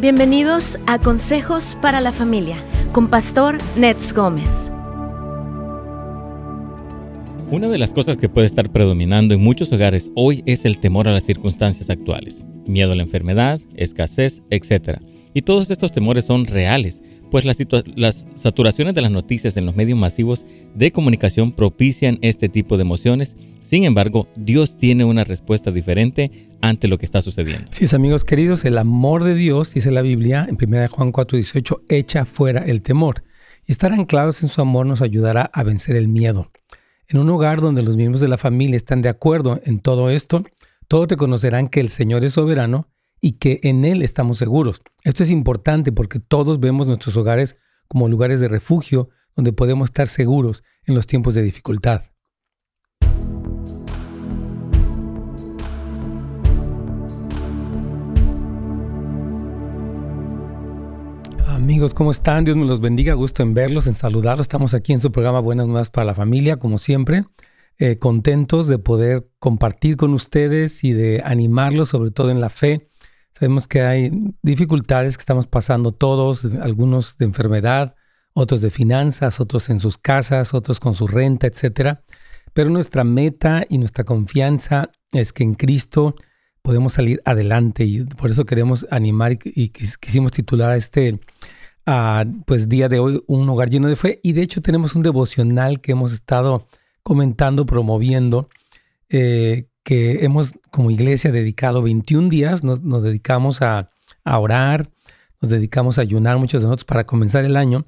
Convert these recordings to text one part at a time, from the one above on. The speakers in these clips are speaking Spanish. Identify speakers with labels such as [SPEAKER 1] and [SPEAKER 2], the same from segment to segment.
[SPEAKER 1] Bienvenidos a Consejos para la Familia con Pastor Nets Gómez.
[SPEAKER 2] Una de las cosas que puede estar predominando en muchos hogares hoy es el temor a las circunstancias actuales, miedo a la enfermedad, escasez, etc. Y todos estos temores son reales, pues las, saturaciones de las noticias en los medios masivos de comunicación propician este tipo de emociones. Sin embargo, Dios tiene una respuesta diferente ante lo que está sucediendo.
[SPEAKER 3] Sí, amigos queridos, el amor de Dios, dice la Biblia en 1 Juan 4:18, echa fuera el temor. Y estar anclados en su amor nos ayudará a vencer el miedo. En un hogar donde los miembros de la familia están de acuerdo en todo esto, todos reconocerán que el Señor es soberano y que en Él estamos seguros. Esto es importante porque todos vemos nuestros hogares como lugares de refugio donde podemos estar seguros en los tiempos de dificultad. Amigos, ¿cómo están? Dios me los bendiga. Gusto en verlos, en saludarlos. Estamos aquí en su programa Buenas Nuevas para la Familia, como siempre. Eh, contentos de poder compartir con ustedes y de animarlos, sobre todo en la fe, Sabemos que hay dificultades que estamos pasando todos, algunos de enfermedad, otros de finanzas, otros en sus casas, otros con su renta, etc. Pero nuestra meta y nuestra confianza es que en Cristo podemos salir adelante y por eso queremos animar y, quisimos titular a este pues día de hoy un hogar lleno de fe y de hecho tenemos un devocional que hemos estado comentando, promoviendo, eh, que hemos como iglesia dedicado 21 días, nos, dedicamos a, orar, nos dedicamos a ayunar muchos de nosotros para comenzar el año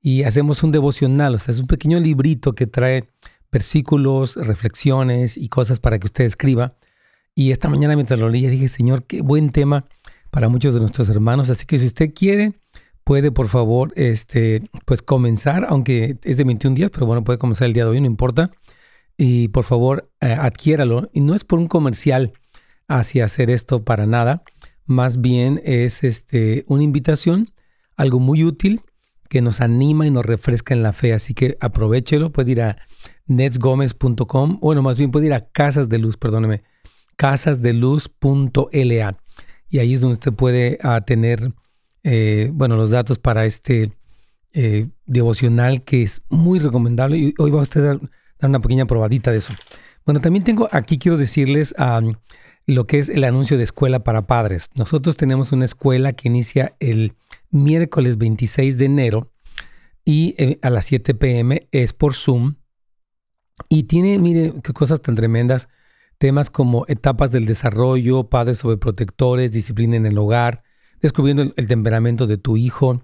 [SPEAKER 3] y hacemos un devocional, o sea, es un pequeño librito que trae versículos, reflexiones y cosas para que usted escriba. Y esta mañana mientras lo leía dije, Señor, qué buen tema para muchos de nuestros hermanos, así que si usted quiere, puede por favor, este, pues comenzar, aunque es de 21 días, pero bueno, puede comenzar el día de hoy, no importa y por favor eh, adquiéralo. Y no es por un comercial hacia hacer esto para nada, más bien es este, una invitación, algo muy útil que nos anima y nos refresca en la fe. Así que aprovechelo, puede ir a netsgomez.com, bueno, más bien puede ir a Casas de Luz, perdóneme, casasdeluz.la. Y ahí es donde usted puede ah, tener, eh, bueno, los datos para este eh, devocional que es muy recomendable. Y hoy va a una pequeña probadita de eso. Bueno, también tengo aquí, quiero decirles lo que es el anuncio de escuela para padres. Nosotros tenemos una escuela que inicia el miércoles 26 de enero y eh, a las 7 pm es por Zoom. Y tiene, mire, qué cosas tan tremendas. Temas como etapas del desarrollo, padres sobre protectores, disciplina en el hogar, descubriendo el temperamento de tu hijo,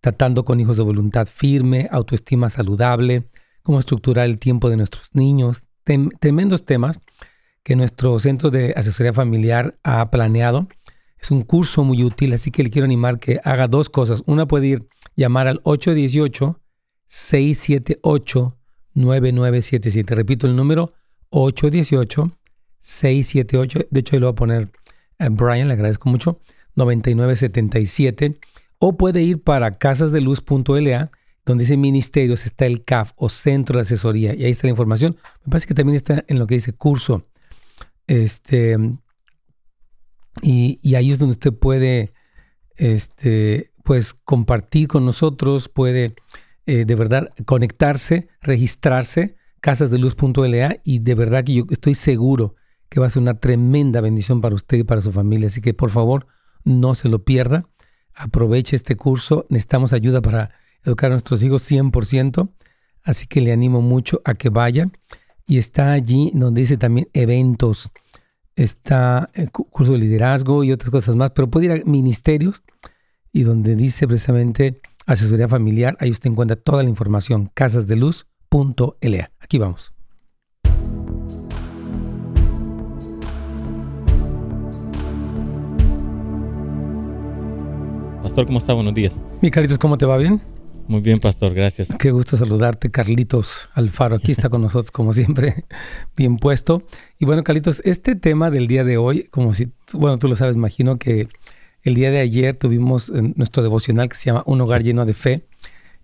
[SPEAKER 3] tratando con hijos de voluntad firme, autoestima saludable, cómo estructurar el tiempo de nuestros niños, tremendos temas que nuestro centro de asesoría familiar ha planeado. Es un curso muy útil, así que le quiero animar que haga dos cosas. Una puede ir llamar al 818-678-9977. Repito el número 818-678. De hecho, ahí lo voy a poner Brian, le agradezco mucho. 9977. O puede ir para casasdeluz.la donde dice ministerios está el CAF o Centro de Asesoría y ahí está la información. Me parece que también está en lo que dice curso. Este, y, ahí es donde usted puede este, pues, compartir con nosotros, puede eh, de verdad conectarse, registrarse, casasdeluz.la y de verdad que yo estoy seguro que va a ser una tremenda bendición para usted y para su familia. Así que por favor, no se lo pierda. Aproveche este curso. Necesitamos ayuda para educar a nuestros hijos 100%, así que le animo mucho a que vaya. Y está allí donde dice también eventos, está el curso de liderazgo y otras cosas más, pero puede ir a ministerios y donde dice precisamente asesoría familiar, ahí usted encuentra toda la información, casasdeluz.la. Aquí vamos.
[SPEAKER 2] Pastor, ¿cómo está? Buenos días.
[SPEAKER 3] Mi caritos, ¿cómo te va? ¿Bien?
[SPEAKER 2] Muy bien, pastor, gracias.
[SPEAKER 3] Qué gusto saludarte, Carlitos Alfaro. Aquí está con nosotros, como siempre, bien puesto. Y bueno, Carlitos, este tema del día de hoy, como si, bueno, tú lo sabes, imagino que el día de ayer tuvimos nuestro devocional que se llama Un hogar lleno de fe.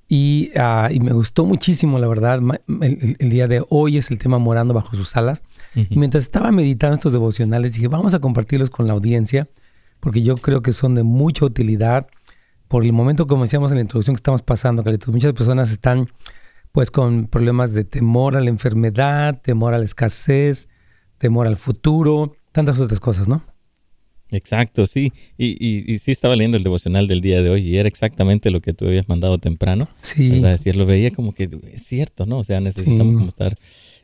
[SPEAKER 3] Y, ah, y, me gustó muchísimo, la verdad. El, día de hoy es el tema morando bajo sus alas. Y mientras estaba meditando estos devocionales, dije, vamos a compartirlos con la audiencia porque yo creo que son de mucha utilidad. Por el momento, como decíamos en la introducción que estamos pasando, Carlitos, muchas personas están pues con problemas de temor a la enfermedad, temor a la escasez, temor al futuro, tantas otras cosas, ¿no?
[SPEAKER 2] Exacto, sí. Y, y, sí estaba leyendo el devocional del día de hoy y era exactamente lo que tú habías mandado temprano. Sí. ¿verdad? lo veía como que es cierto, ¿no? O sea, necesitamos como estar...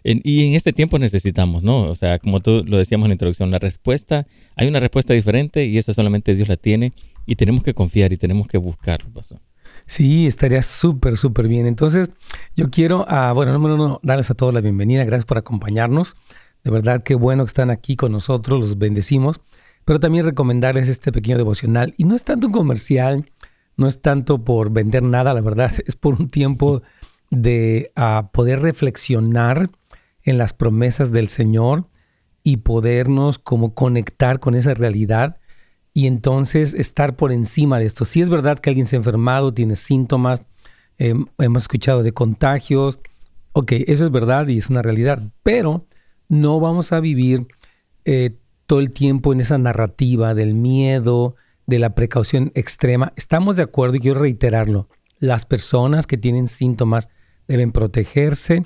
[SPEAKER 2] y en este tiempo necesitamos, ¿no? O sea, como tú lo decíamos en la introducción, la respuesta, hay una respuesta diferente y esa solamente Dios la tiene y tenemos que confiar y tenemos que buscarlo, pastor.
[SPEAKER 3] Sí, estaría súper, súper bien. Entonces, yo quiero, ah, bueno, número uno, darles a todos la bienvenida. Gracias por acompañarnos. De verdad, qué bueno que están aquí con nosotros, los bendecimos. Pero también recomendarles este pequeño devocional. Y no es tanto un comercial, no es tanto por vender nada, la verdad, es por un tiempo de ah, poder reflexionar en las promesas del Señor y podernos como conectar con esa realidad y entonces estar por encima de esto. Si es verdad que alguien se ha enfermado, tiene síntomas, em, hemos escuchado de contagios, ok, eso es verdad y es una realidad, pero no vamos a vivir eh, todo el tiempo en esa narrativa del miedo, de la precaución extrema. Estamos de acuerdo y quiero reiterarlo. Las personas que tienen síntomas deben protegerse,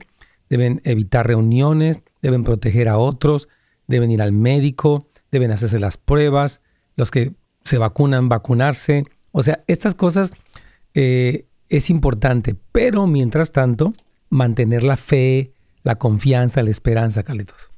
[SPEAKER 3] deben evitar reuniones, deben proteger a otros, deben ir al médico, deben hacerse las pruebas, los que se vacunan, vacunarse. O sea, estas cosas eh, es importante, pero mientras tanto, mantener la fe, la confianza, la esperanza, Carlitos.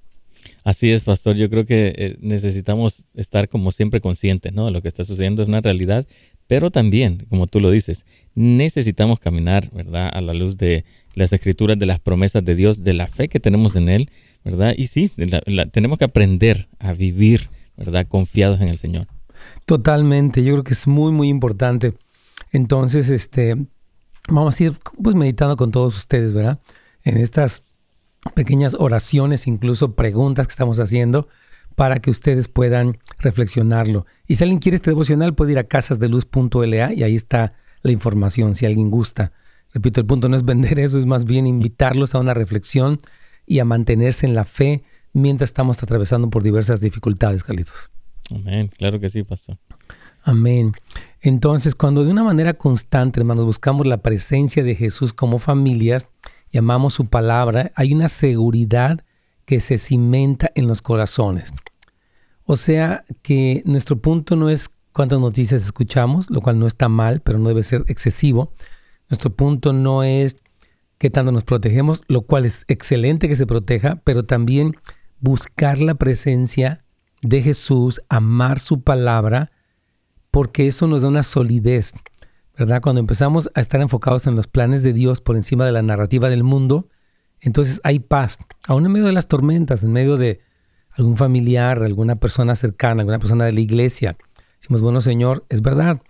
[SPEAKER 2] Así es, pastor. Yo creo que eh, necesitamos estar como siempre conscientes, ¿no? Lo que está sucediendo es una realidad, pero también, como tú lo dices, necesitamos caminar, ¿verdad? A la luz de las escrituras, de las promesas de Dios, de la fe que tenemos en Él, ¿verdad? Y sí, tenemos que aprender a vivir ¿verdad? Confiados en el Señor.
[SPEAKER 3] Totalmente, yo creo que es muy, muy importante. Entonces, este, vamos a ir pues meditando con todos ustedes, ¿verdad? En estas pequeñas oraciones, incluso preguntas que estamos haciendo para que ustedes puedan reflexionarlo. Y si alguien quiere este devocional, puede ir a casasdeluz.la y ahí está la información, si alguien gusta. Repito, el punto no es vender eso, es más bien invitarlos a una reflexión y a mantenerse en la fe mientras estamos atravesando por diversas dificultades, Carlitos.
[SPEAKER 2] Amén, claro que sí, pastor.
[SPEAKER 3] Amén. Entonces, cuando de una manera constante, hermanos, buscamos la presencia de Jesús como familias y amamos su palabra, hay una seguridad que se cimenta en los corazones. O sea que nuestro punto no es cuántas noticias escuchamos, lo cual no está mal, pero no debe ser excesivo. Nuestro punto no es qué tanto nos protegemos, lo cual es excelente que se proteja, pero también buscar la presencia de Jesús, amar su palabra, porque eso nos da una solidez, ¿verdad? Cuando empezamos a estar enfocados en los planes de Dios por encima de la narrativa del mundo, entonces hay paz, aún en medio de las tormentas, en medio de algún familiar, alguna persona cercana, alguna persona de la iglesia. Decimos, bueno Señor, es verdad,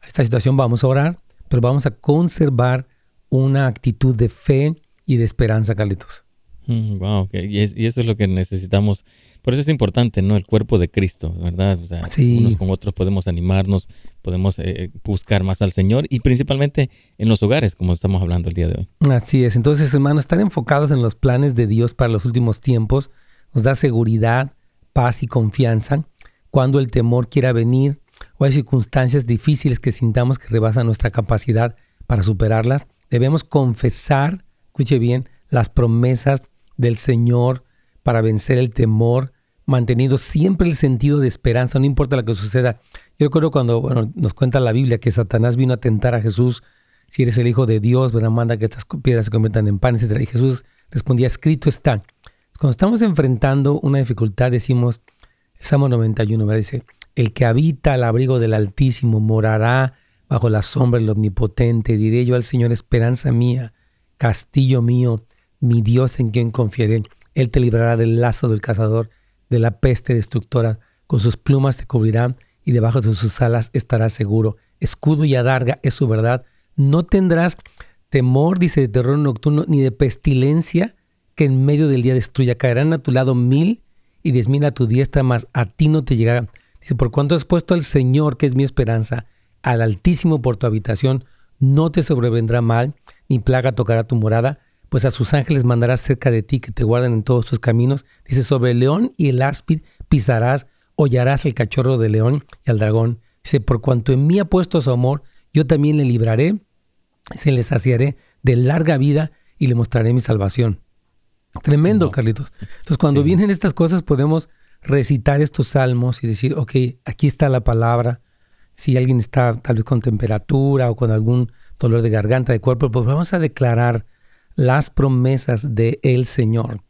[SPEAKER 3] a esta situación vamos a orar, pero vamos a conservar una actitud de fe y de esperanza, Carlitos.
[SPEAKER 2] Wow, mm, y, eso es lo que necesitamos. Por eso es importante, ¿no? El cuerpo de Cristo, ¿verdad? O sea, unos con otros podemos animarnos, podemos eh, buscar más al Señor y principalmente en los hogares, como estamos hablando el día de hoy.
[SPEAKER 3] Así es. Entonces, hermanos, estar enfocados en los planes de Dios para los últimos tiempos nos da seguridad, paz y confianza cuando el temor quiera venir o hay circunstancias difíciles que sintamos que rebasan nuestra capacidad para superarlas. Debemos confesar, escuche bien, las promesas del Señor para vencer el temor, manteniendo siempre el sentido de esperanza, no importa lo que suceda. Yo recuerdo cuando bueno, nos cuenta la Biblia que Satanás vino a tentar a Jesús, si eres el Hijo de Dios, manda que estas piedras se conviertan en pan, etc. Y Jesús respondía, escrito está. Cuando estamos enfrentando una dificultad, decimos, Salmo 91, ¿verdad? dice, el que habita al abrigo del Altísimo morará bajo la sombra del Omnipotente. Diré yo al Señor, esperanza mía, castillo mío, mi Dios en quien confiaré. Él te librará del lazo del cazador, de la peste destructora. Con sus plumas te cubrirá y debajo de sus alas estarás seguro. Escudo y adarga es su verdad. No tendrás temor, dice, de terror nocturno, ni de pestilencia que en medio del día destruya. Caerán a tu lado mil y diez mil a tu diestra, mas a ti no te llegará. Dice, por cuanto has puesto al Señor, que es mi esperanza, al Altísimo por tu habitación, no te sobrevendrá mal, ni plaga tocará tu morada pues a sus ángeles mandarás cerca de ti que te guarden en todos tus caminos. Dice, sobre el león y el áspid pisarás, hollarás al cachorro de león y al dragón. Dice, por cuanto en mí ha puesto su amor, yo también le libraré, se le saciaré de larga vida y le mostraré mi salvación. Tremendo, Carlitos. Entonces, cuando vienen estas cosas, podemos recitar estos salmos y decir, ok, aquí está la palabra. Si alguien está tal vez con temperatura o con algún dolor de garganta, de cuerpo, pues vamos a declarar las promesas de el Señor,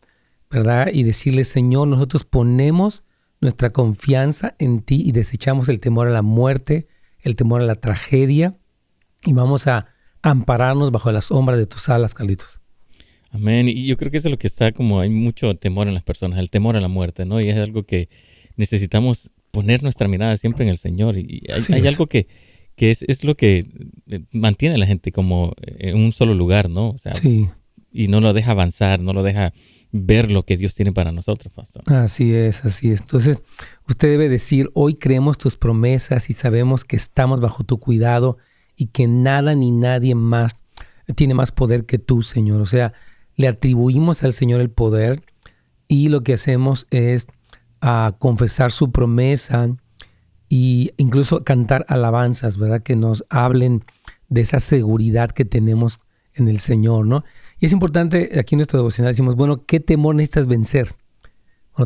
[SPEAKER 3] ¿verdad? Y decirle, Señor, nosotros ponemos nuestra confianza en ti y desechamos el temor a la muerte, el temor a la tragedia y vamos a ampararnos bajo la sombra de tus alas, Carlitos.
[SPEAKER 2] Amén. Y yo creo que eso es lo que está como hay mucho temor en las personas, el temor a la muerte, ¿no? Y es algo que necesitamos poner nuestra mirada siempre en el Señor. Y hay, algo que, que es, es, lo que eh, mantiene a la gente como en un solo lugar, ¿no? O sea,
[SPEAKER 3] sí.
[SPEAKER 2] y no lo deja avanzar, no lo deja ver lo que Dios tiene para nosotros, pastor.
[SPEAKER 3] Así es, así es. Entonces, usted debe decir, hoy creemos tus promesas y sabemos que estamos bajo tu cuidado y que nada ni nadie más tiene más poder que tú, Señor. O sea, le atribuimos al Señor el poder y lo que hacemos es a ah, confesar su promesa e incluso cantar alabanzas, ¿verdad? Que nos hablen de esa seguridad que tenemos en el Señor, ¿no? Y es importante, aquí en nuestro devocional decimos, bueno, ¿qué temor necesitas vencer?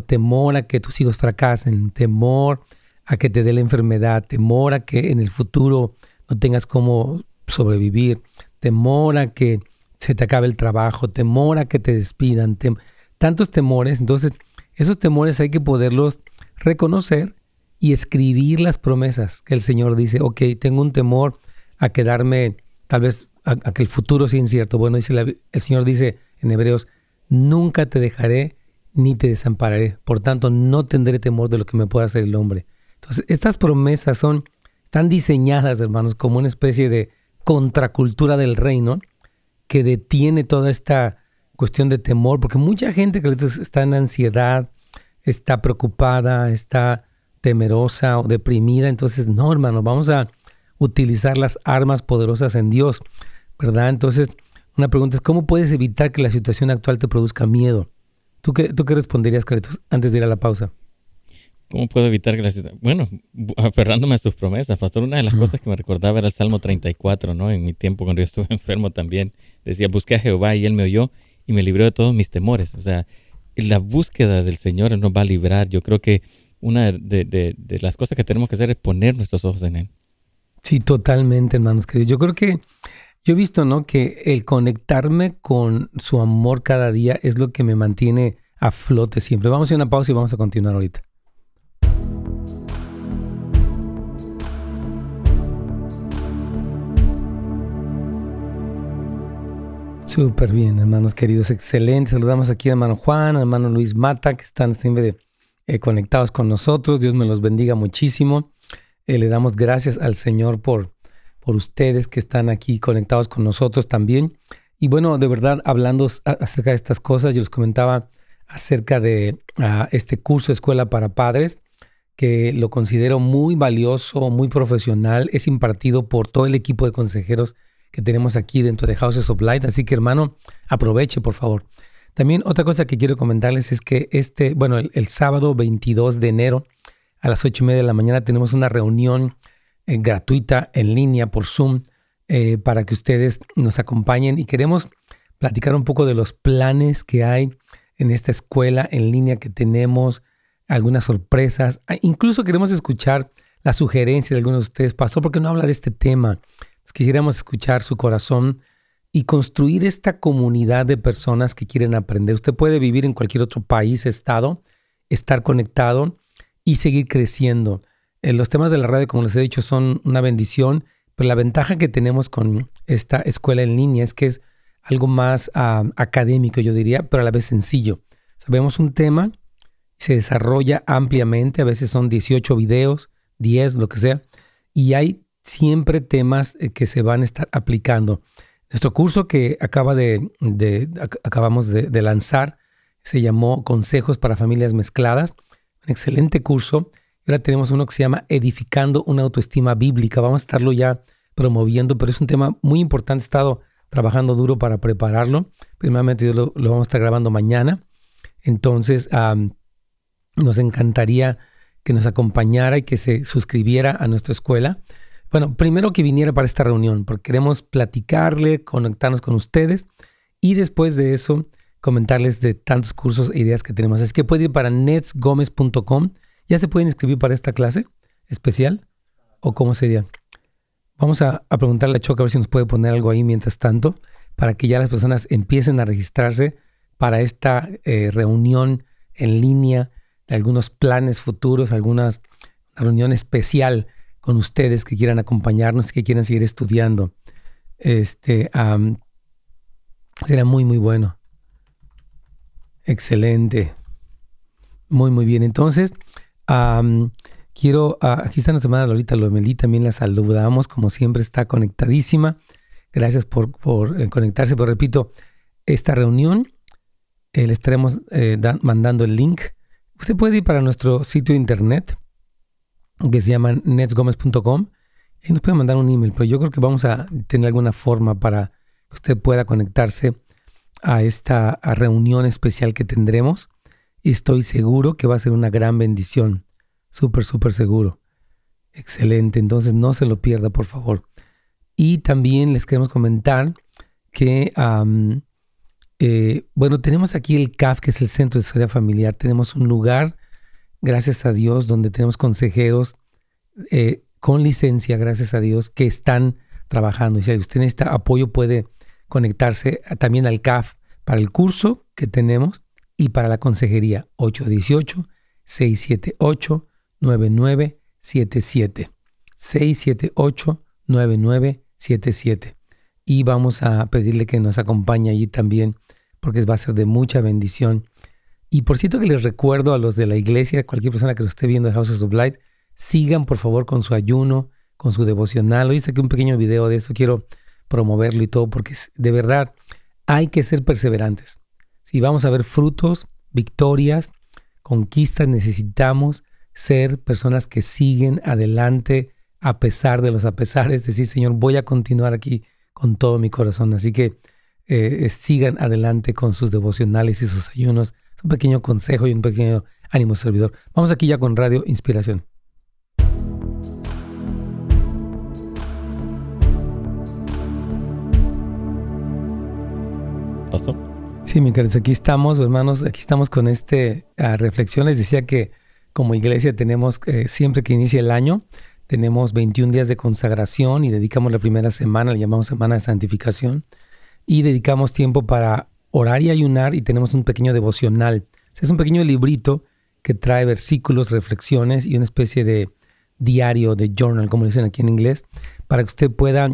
[SPEAKER 3] Temor a que tus hijos fracasen, temor a que te dé la enfermedad, temor a que en el futuro no tengas cómo sobrevivir, temor a que se te acabe el trabajo, temor a que te despidan, tantos temores. Entonces, esos temores hay que poderlos reconocer y escribir las promesas que el Señor dice, ok, tengo un temor a quedarme, tal vez a, que el futuro sea incierto. Bueno, dice el Señor dice en Hebreos, nunca te dejaré ni te desampararé. Por tanto, no tendré temor de lo que me pueda hacer el hombre. Entonces, estas promesas son, están diseñadas, hermanos, como una especie de contracultura del reino que detiene toda esta cuestión de temor, porque mucha gente que está en ansiedad, está preocupada, está temerosa o deprimida, entonces no, hermano, vamos a utilizar las armas poderosas en Dios, ¿verdad? Entonces, una pregunta es, ¿cómo puedes evitar que la situación actual te produzca miedo? ¿Tú qué, tú qué responderías, Carlitos, antes de ir a la pausa?
[SPEAKER 2] ¿Cómo puedo evitar que la situación... Bueno, aferrándome a sus promesas, pastor, una de las cosas que me recordaba era el Salmo 34, ¿no? En mi tiempo cuando yo estuve enfermo también, decía, busqué a Jehová y él me oyó y me libró de todos mis temores. O sea, la búsqueda del Señor nos va a librar. Yo creo que una de, de, las cosas que tenemos que hacer es poner nuestros ojos en Él.
[SPEAKER 3] Sí, totalmente, hermanos queridos. Yo creo que yo he visto, ¿no? Que el conectarme con su amor cada día es lo que me mantiene a flote siempre. Vamos a una pausa y vamos a continuar ahorita. Súper bien, hermanos queridos, excelente. Saludamos aquí a hermano Juan, a hermano Luis Mata, que están siempre eh, conectados con nosotros. Dios me los bendiga muchísimo. Eh, le damos gracias al Señor por, por ustedes que están aquí conectados con nosotros también. Y bueno, de verdad, hablando acerca de estas cosas, yo les comentaba acerca de ah, este curso Escuela para Padres, que lo considero muy valioso, muy profesional. Es impartido por todo el equipo de consejeros que tenemos aquí dentro de Houses of Light. Así que hermano, aproveche por favor. También otra cosa que quiero comentarles es que este, bueno, el, sábado 22 de enero a las 8 y media de la mañana tenemos una reunión eh, gratuita en línea por Zoom eh, para que ustedes nos acompañen y queremos platicar un poco de los planes que hay en esta escuela en línea que tenemos, algunas sorpresas. Ah, incluso queremos escuchar la sugerencia de algunos de ustedes, pastor, porque no habla de este tema? Quisiéramos escuchar su corazón y construir esta comunidad de personas que quieren aprender. Usted puede vivir en cualquier otro país, estado, estar conectado y seguir creciendo. Eh, los temas de la radio, como les he dicho, son una bendición, pero la ventaja que tenemos con esta escuela en línea es que es algo más ah, académico, yo diría, pero a la vez sencillo. Sabemos un tema, se desarrolla ampliamente, a veces son 18 videos, 10, lo que sea, y hay siempre temas eh, que se van a estar aplicando. Nuestro curso que acaba de, acabamos de, lanzar se llamó Consejos para Familias Mezcladas. Un excelente curso. Ahora tenemos uno que se llama Edificando una autoestima bíblica. Vamos a estarlo ya promoviendo, pero es un tema muy importante. He estado trabajando duro para prepararlo. Primeramente lo, vamos a estar grabando mañana. Entonces, nos encantaría que nos acompañara y que se suscribiera a nuestra escuela. Bueno, primero que viniera para esta reunión, porque queremos platicarle, conectarnos con ustedes y después de eso comentarles de tantos cursos e ideas que tenemos. Es que puede ir para netsgomez.com. ¿Ya se pueden inscribir para esta clase especial? ¿O cómo sería? Vamos a, preguntarle a Choca a ver si nos puede poner algo ahí mientras tanto, para que ya las personas empiecen a registrarse para esta eh, reunión en línea de algunos planes futuros, algunas reunión especial con ustedes que quieran acompañarnos, que quieran seguir estudiando. Este será muy, muy bueno. Excelente. Muy, muy bien. Entonces, quiero, ah, aquí está nuestra hermana Lolita Lomelí, también la saludamos, como siempre está conectadísima. Gracias por, eh, conectarse, pero repito, esta reunión eh, le estaremos eh, mandando el link. Usted puede ir para nuestro sitio de internet, que se llama netsgomez.com, y nos puede mandar un email, pero yo creo que vamos a tener alguna forma para que usted pueda conectarse a esta reunión especial que tendremos y estoy seguro que va a ser una gran bendición. Súper, súper seguro. Excelente. Entonces no se lo pierda, por favor. Y también les queremos comentar que, eh, bueno, tenemos aquí el CAF, que es el Centro de Historia Familiar. Tenemos un lugar, gracias a Dios, donde tenemos consejeros eh, con licencia, gracias a Dios, que están trabajando. Y si usted necesita apoyo, puede conectarse también al CAF para el curso que tenemos y para la consejería 818-678-9977. 678-9977. Y vamos a pedirle que nos acompañe allí también porque va a ser de mucha bendición. Y por cierto que les recuerdo a los de la iglesia, cualquier persona que lo esté viendo de House of Light, sigan por favor con su ayuno, con su devocional. Hoy saqué un pequeño video de eso, quiero promoverlo y todo, porque de verdad hay que ser perseverantes. Si vamos a ver frutos, victorias, conquistas, necesitamos ser personas que siguen adelante a pesar de los apesares, decir, Señor, voy a continuar aquí con todo mi corazón. Así que eh, sigan adelante con sus devocionales y sus ayunos. Es un pequeño consejo y un pequeño ánimo servidor. Vamos aquí ya con Radio Inspiración.
[SPEAKER 2] pasó.
[SPEAKER 3] Sí, mi queridos, aquí estamos, hermanos, aquí estamos con este uh, reflexión. Les decía que como iglesia tenemos, eh, siempre que inicia el año, tenemos 21 días de consagración y dedicamos la primera semana, le llamamos semana de santificación, y dedicamos tiempo para orar y ayunar y tenemos un pequeño devocional. Es un pequeño librito que trae versículos, reflexiones y una especie de diario, de journal, como dicen aquí en inglés, para que usted pueda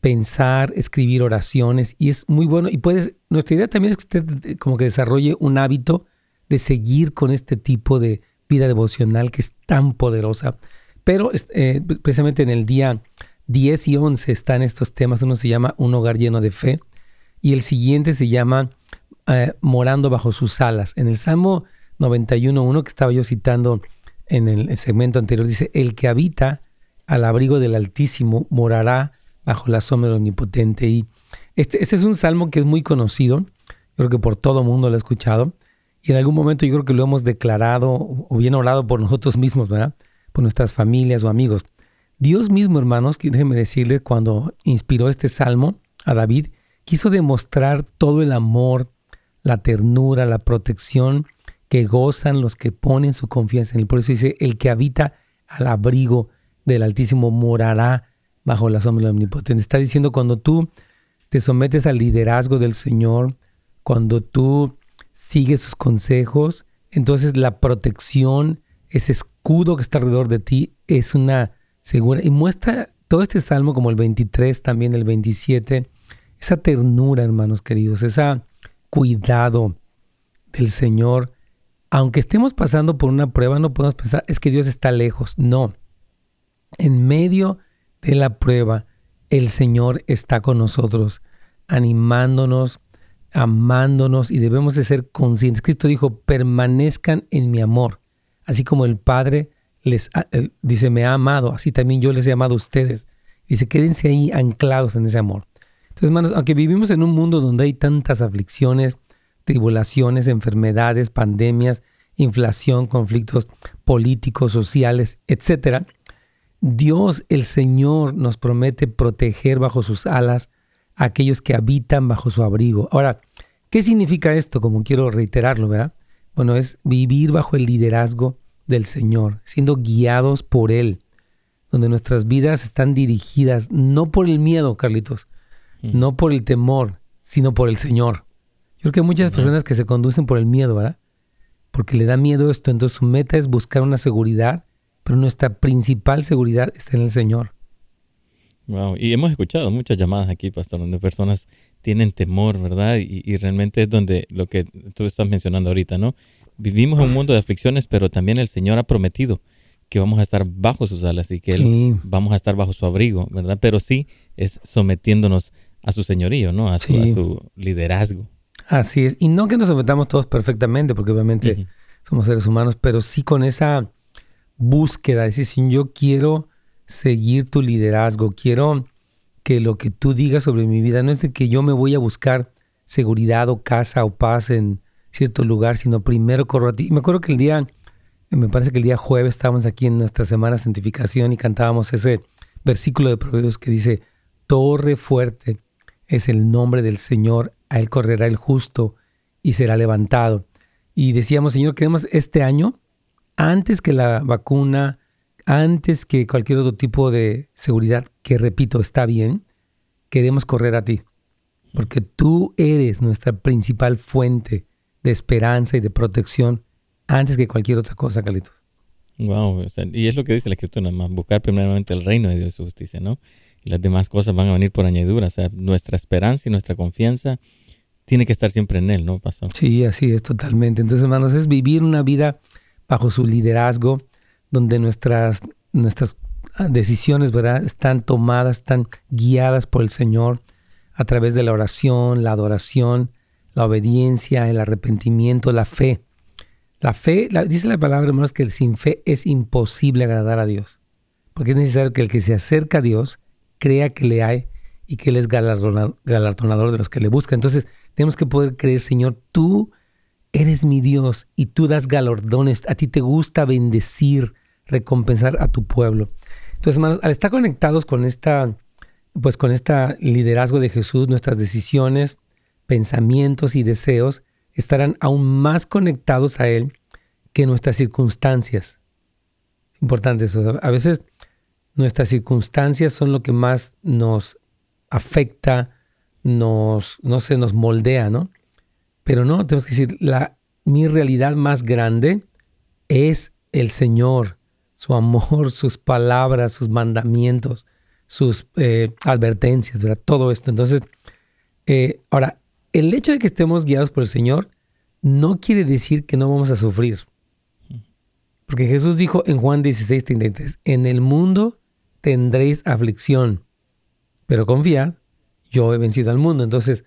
[SPEAKER 3] pensar, escribir oraciones y es muy bueno. Y puedes, nuestra idea también es que usted eh, como que desarrolle un hábito de seguir con este tipo de vida devocional que es tan poderosa. Pero eh, precisamente en el día 10 y 11 están estos temas. Uno se llama Un hogar lleno de fe y el siguiente se llama eh, Morando bajo sus alas. En el Salmo 91.1 que estaba yo citando en el segmento anterior dice, el que habita al abrigo del Altísimo morará bajo la sombra del Omnipotente. Y este, este es un salmo que es muy conocido, creo que por todo mundo lo ha escuchado, y en algún momento yo creo que lo hemos declarado o bien orado por nosotros mismos, ¿verdad? Por nuestras familias o amigos. Dios mismo, hermanos, déjenme decirles, cuando inspiró este salmo a David, quiso demostrar todo el amor, la ternura, la protección que gozan los que ponen su confianza en él. Por eso dice, el que habita al abrigo del Altísimo morará bajo la sombra del Omnipotente. Está diciendo cuando tú te sometes al liderazgo del Señor, cuando tú sigues sus consejos, entonces la protección, ese escudo que está alrededor de ti es una segura. Y muestra todo este salmo como el 23, también el 27, esa ternura, hermanos queridos, ese cuidado del Señor. Aunque estemos pasando por una prueba, no podemos pensar, es que Dios está lejos. No. En medio de la prueba, el Señor está con nosotros, animándonos, amándonos y debemos de ser conscientes. Cristo dijo, permanezcan en mi amor, así como el Padre les dice, me ha amado, así también yo les he amado a ustedes. Dice, quédense ahí anclados en ese amor. Entonces, hermanos, aunque vivimos en un mundo donde hay tantas aflicciones, tribulaciones, enfermedades, pandemias, inflación, conflictos políticos, sociales, etc. Dios, el Señor, nos promete proteger bajo sus alas a aquellos que habitan bajo su abrigo. Ahora, ¿qué significa esto? Como quiero reiterarlo, ¿verdad? Bueno, es vivir bajo el liderazgo del Señor, siendo guiados por Él, donde nuestras vidas están dirigidas no por el miedo, Carlitos, mm. no por el temor, sino por el Señor. Yo creo que hay muchas personas que se conducen por el miedo, ¿verdad? Porque le da miedo esto, entonces su meta es buscar una seguridad, pero nuestra principal seguridad está en el Señor.
[SPEAKER 2] Wow, y hemos escuchado muchas llamadas aquí, pastor, donde personas tienen temor, ¿verdad? Y, y, realmente es donde lo que tú estás mencionando ahorita, ¿no? Vivimos en un mundo de aflicciones, pero también el Señor ha prometido que vamos a estar bajo sus alas y que él, vamos a estar bajo su abrigo, ¿verdad? Pero sí es sometiéndonos a su señorío, ¿no? A su, liderazgo.
[SPEAKER 3] Así es. Y no que nos sometamos todos perfectamente, porque obviamente somos seres humanos, pero sí con esa búsqueda, es decir, yo quiero seguir tu liderazgo, quiero que lo que tú digas sobre mi vida no es de que yo me voy a buscar seguridad o casa o paz en cierto lugar, sino primero corro a ti. Y me acuerdo que el día me parece que el día jueves estábamos aquí en nuestra semana de santificación y cantábamos ese versículo de Proverbios que dice, Torre fuerte es el nombre del Señor, a Él correrá el justo y será levantado. Y decíamos, Señor, queremos este año, antes que la vacuna, antes que cualquier otro tipo de seguridad, que repito, está bien, queremos correr a ti, porque tú eres nuestra principal fuente de esperanza y de protección antes que cualquier otra cosa, Carlitos.
[SPEAKER 2] Wow, y es lo que dice la escritura, más buscar primeramente el reino de Dios y su justicia, ¿no? Las demás cosas van a venir por añadidura, o sea, nuestra esperanza y nuestra confianza tiene que estar siempre en Él, ¿no, Pastor?
[SPEAKER 3] Sí, así es, totalmente. Entonces, hermanos, es vivir una vida bajo su liderazgo, donde nuestras, nuestras decisiones, ¿verdad?, están tomadas, están guiadas por el Señor a través de la oración, la adoración, la obediencia, el arrepentimiento, la fe. La fe, dice la palabra, hermanos, que sin fe es imposible agradar a Dios. Porque es necesario que el que se acerca a Dios crea que le hay y que Él es galardonador de los que le buscan. Entonces, tenemos que poder creer, Señor, tú eres mi Dios y tú das galardones. A ti te gusta bendecir, recompensar a tu pueblo. Entonces, hermanos, al estar conectados con esta, pues con este liderazgo de Jesús, nuestras decisiones, pensamientos y deseos estarán aún más conectados a Él que nuestras circunstancias. Importante eso. A veces nuestras circunstancias son lo que más nos afecta, nos, no se nos moldea, ¿no? Pero no, tenemos que decir, la, mi realidad más grande es el Señor, su amor, sus palabras, sus mandamientos, sus eh, advertencias, ¿verdad? Todo esto. Entonces, eh, ahora, el hecho de que estemos guiados por el Señor no quiere decir que no vamos a sufrir. Porque Jesús dijo en Juan 16, 33, en el mundo tendréis aflicción, pero confiad, yo he vencido al mundo. Entonces,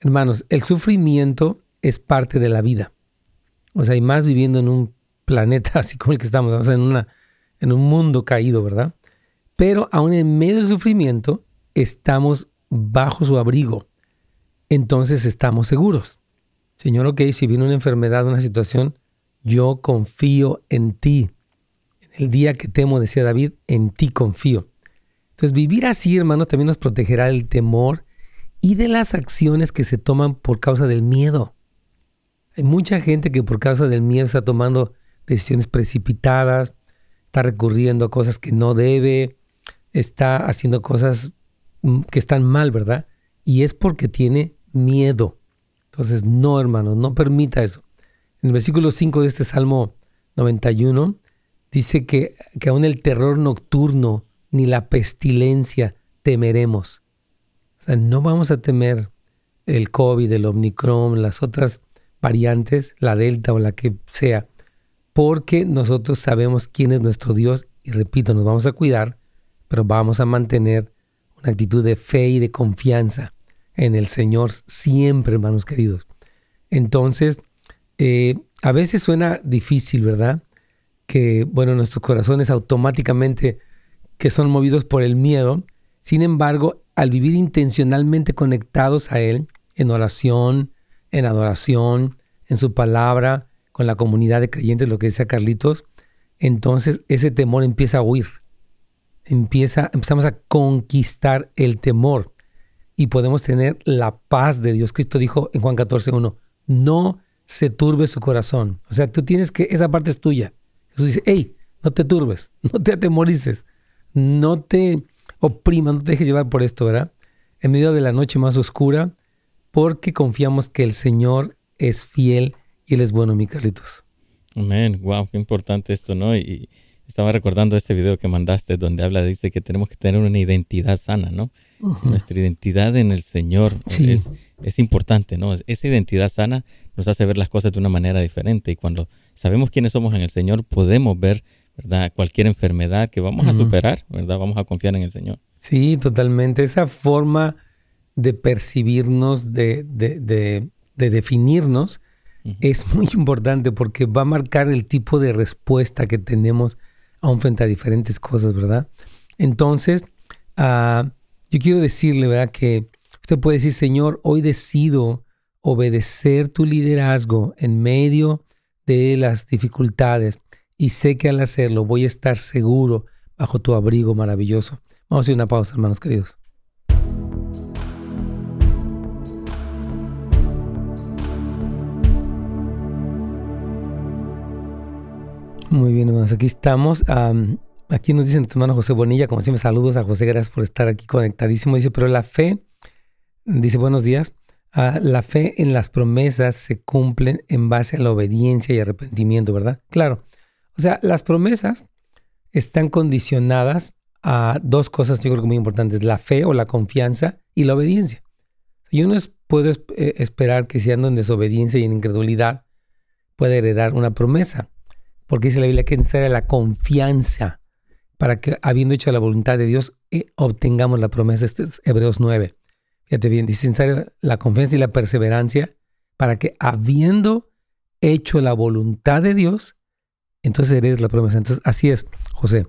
[SPEAKER 3] hermanos, el sufrimiento es parte de la vida. O sea, hay más viviendo en un planeta así como el que estamos, o sea, en, una, en un mundo caído, ¿verdad? Pero aún en medio del sufrimiento, estamos bajo su abrigo entonces estamos seguros. Señor, ok, si viene una enfermedad, una situación, yo confío en ti. El día que temo, decía David, en ti confío. Entonces vivir así, hermano, también nos protegerá del temor y de las acciones que se toman por causa del miedo. Hay mucha gente que por causa del miedo está tomando decisiones precipitadas, está recurriendo a cosas que no debe, está haciendo cosas mm, que están mal, ¿verdad? Y es porque tiene miedo. Entonces, no, hermanos, no permita eso. En el versículo 5 de este Salmo 91 dice que, que aún el terror nocturno ni la pestilencia temeremos. O sea, no vamos a temer el COVID, el Omicron, las otras variantes, la Delta o la que sea, porque nosotros sabemos quién es nuestro Dios y repito, nos vamos a cuidar, pero vamos a mantener una actitud de fe y de confianza en el Señor siempre, hermanos queridos. Entonces, eh, a veces suena difícil, ¿verdad? Que, bueno, nuestros corazones automáticamente que son movidos por el miedo, sin embargo, al vivir intencionalmente conectados a Él, en oración, en adoración, en su palabra, con la comunidad de creyentes, lo que decía Carlitos, entonces ese temor empieza a huir. Empieza, empezamos a conquistar el temor y podemos tener la paz de Dios. Cristo dijo en Juan 14, 1, no se turbe su corazón. O sea, tú tienes que, esa parte es tuya. Dice, hey, no te turbes, no te atemorices, no te oprima, no te dejes llevar por esto, ¿verdad? En medio de la noche más oscura, porque confiamos que el Señor es fiel y Él es bueno, mi Carlitos.
[SPEAKER 2] Amén. Wow, qué importante esto, ¿no? Y estaba recordando ese video que mandaste donde habla, dice que tenemos que tener una identidad sana, ¿no? Nuestra identidad en el Señor es, es, importante, ¿no? Esa identidad sana nos hace ver las cosas de una manera diferente y cuando sabemos quiénes somos en el Señor podemos ver, ¿verdad? Cualquier enfermedad que vamos a superar, ¿verdad? Vamos a confiar en el Señor.
[SPEAKER 3] Sí, totalmente. Esa forma de percibirnos, de, de, de, de definirnos, es muy importante porque va a marcar el tipo de respuesta que tenemos aún frente a diferentes cosas, ¿verdad? Entonces, uh, yo quiero decirle, ¿verdad? Que usted puede decir, Señor, hoy decido obedecer tu liderazgo en medio de las dificultades y sé que al hacerlo voy a estar seguro bajo tu abrigo maravilloso. Vamos a hacer una pausa, hermanos queridos. Muy bien, hermanos, aquí estamos. aquí nos dice nuestro hermano José Bonilla, como siempre, saludos a José, gracias por estar aquí conectadísimo. Dice, pero la fe, dice, buenos días, ah, la fe en las promesas se cumplen en base a la obediencia y arrepentimiento, ¿verdad? Claro. O sea, las promesas están condicionadas a dos cosas, yo creo que muy importantes, la fe o la confianza y la obediencia. Yo no puedo eh, esperar que si ando en desobediencia y en incredulidad, pueda heredar una promesa porque dice la Biblia que es necesaria la confianza para que, habiendo hecho la voluntad de Dios, eh, obtengamos la promesa. Este es Hebreos 9. Fíjate bien, dice necesaria la confianza y la perseverancia para que, habiendo hecho la voluntad de Dios, entonces heredes la promesa. Entonces, así es, José.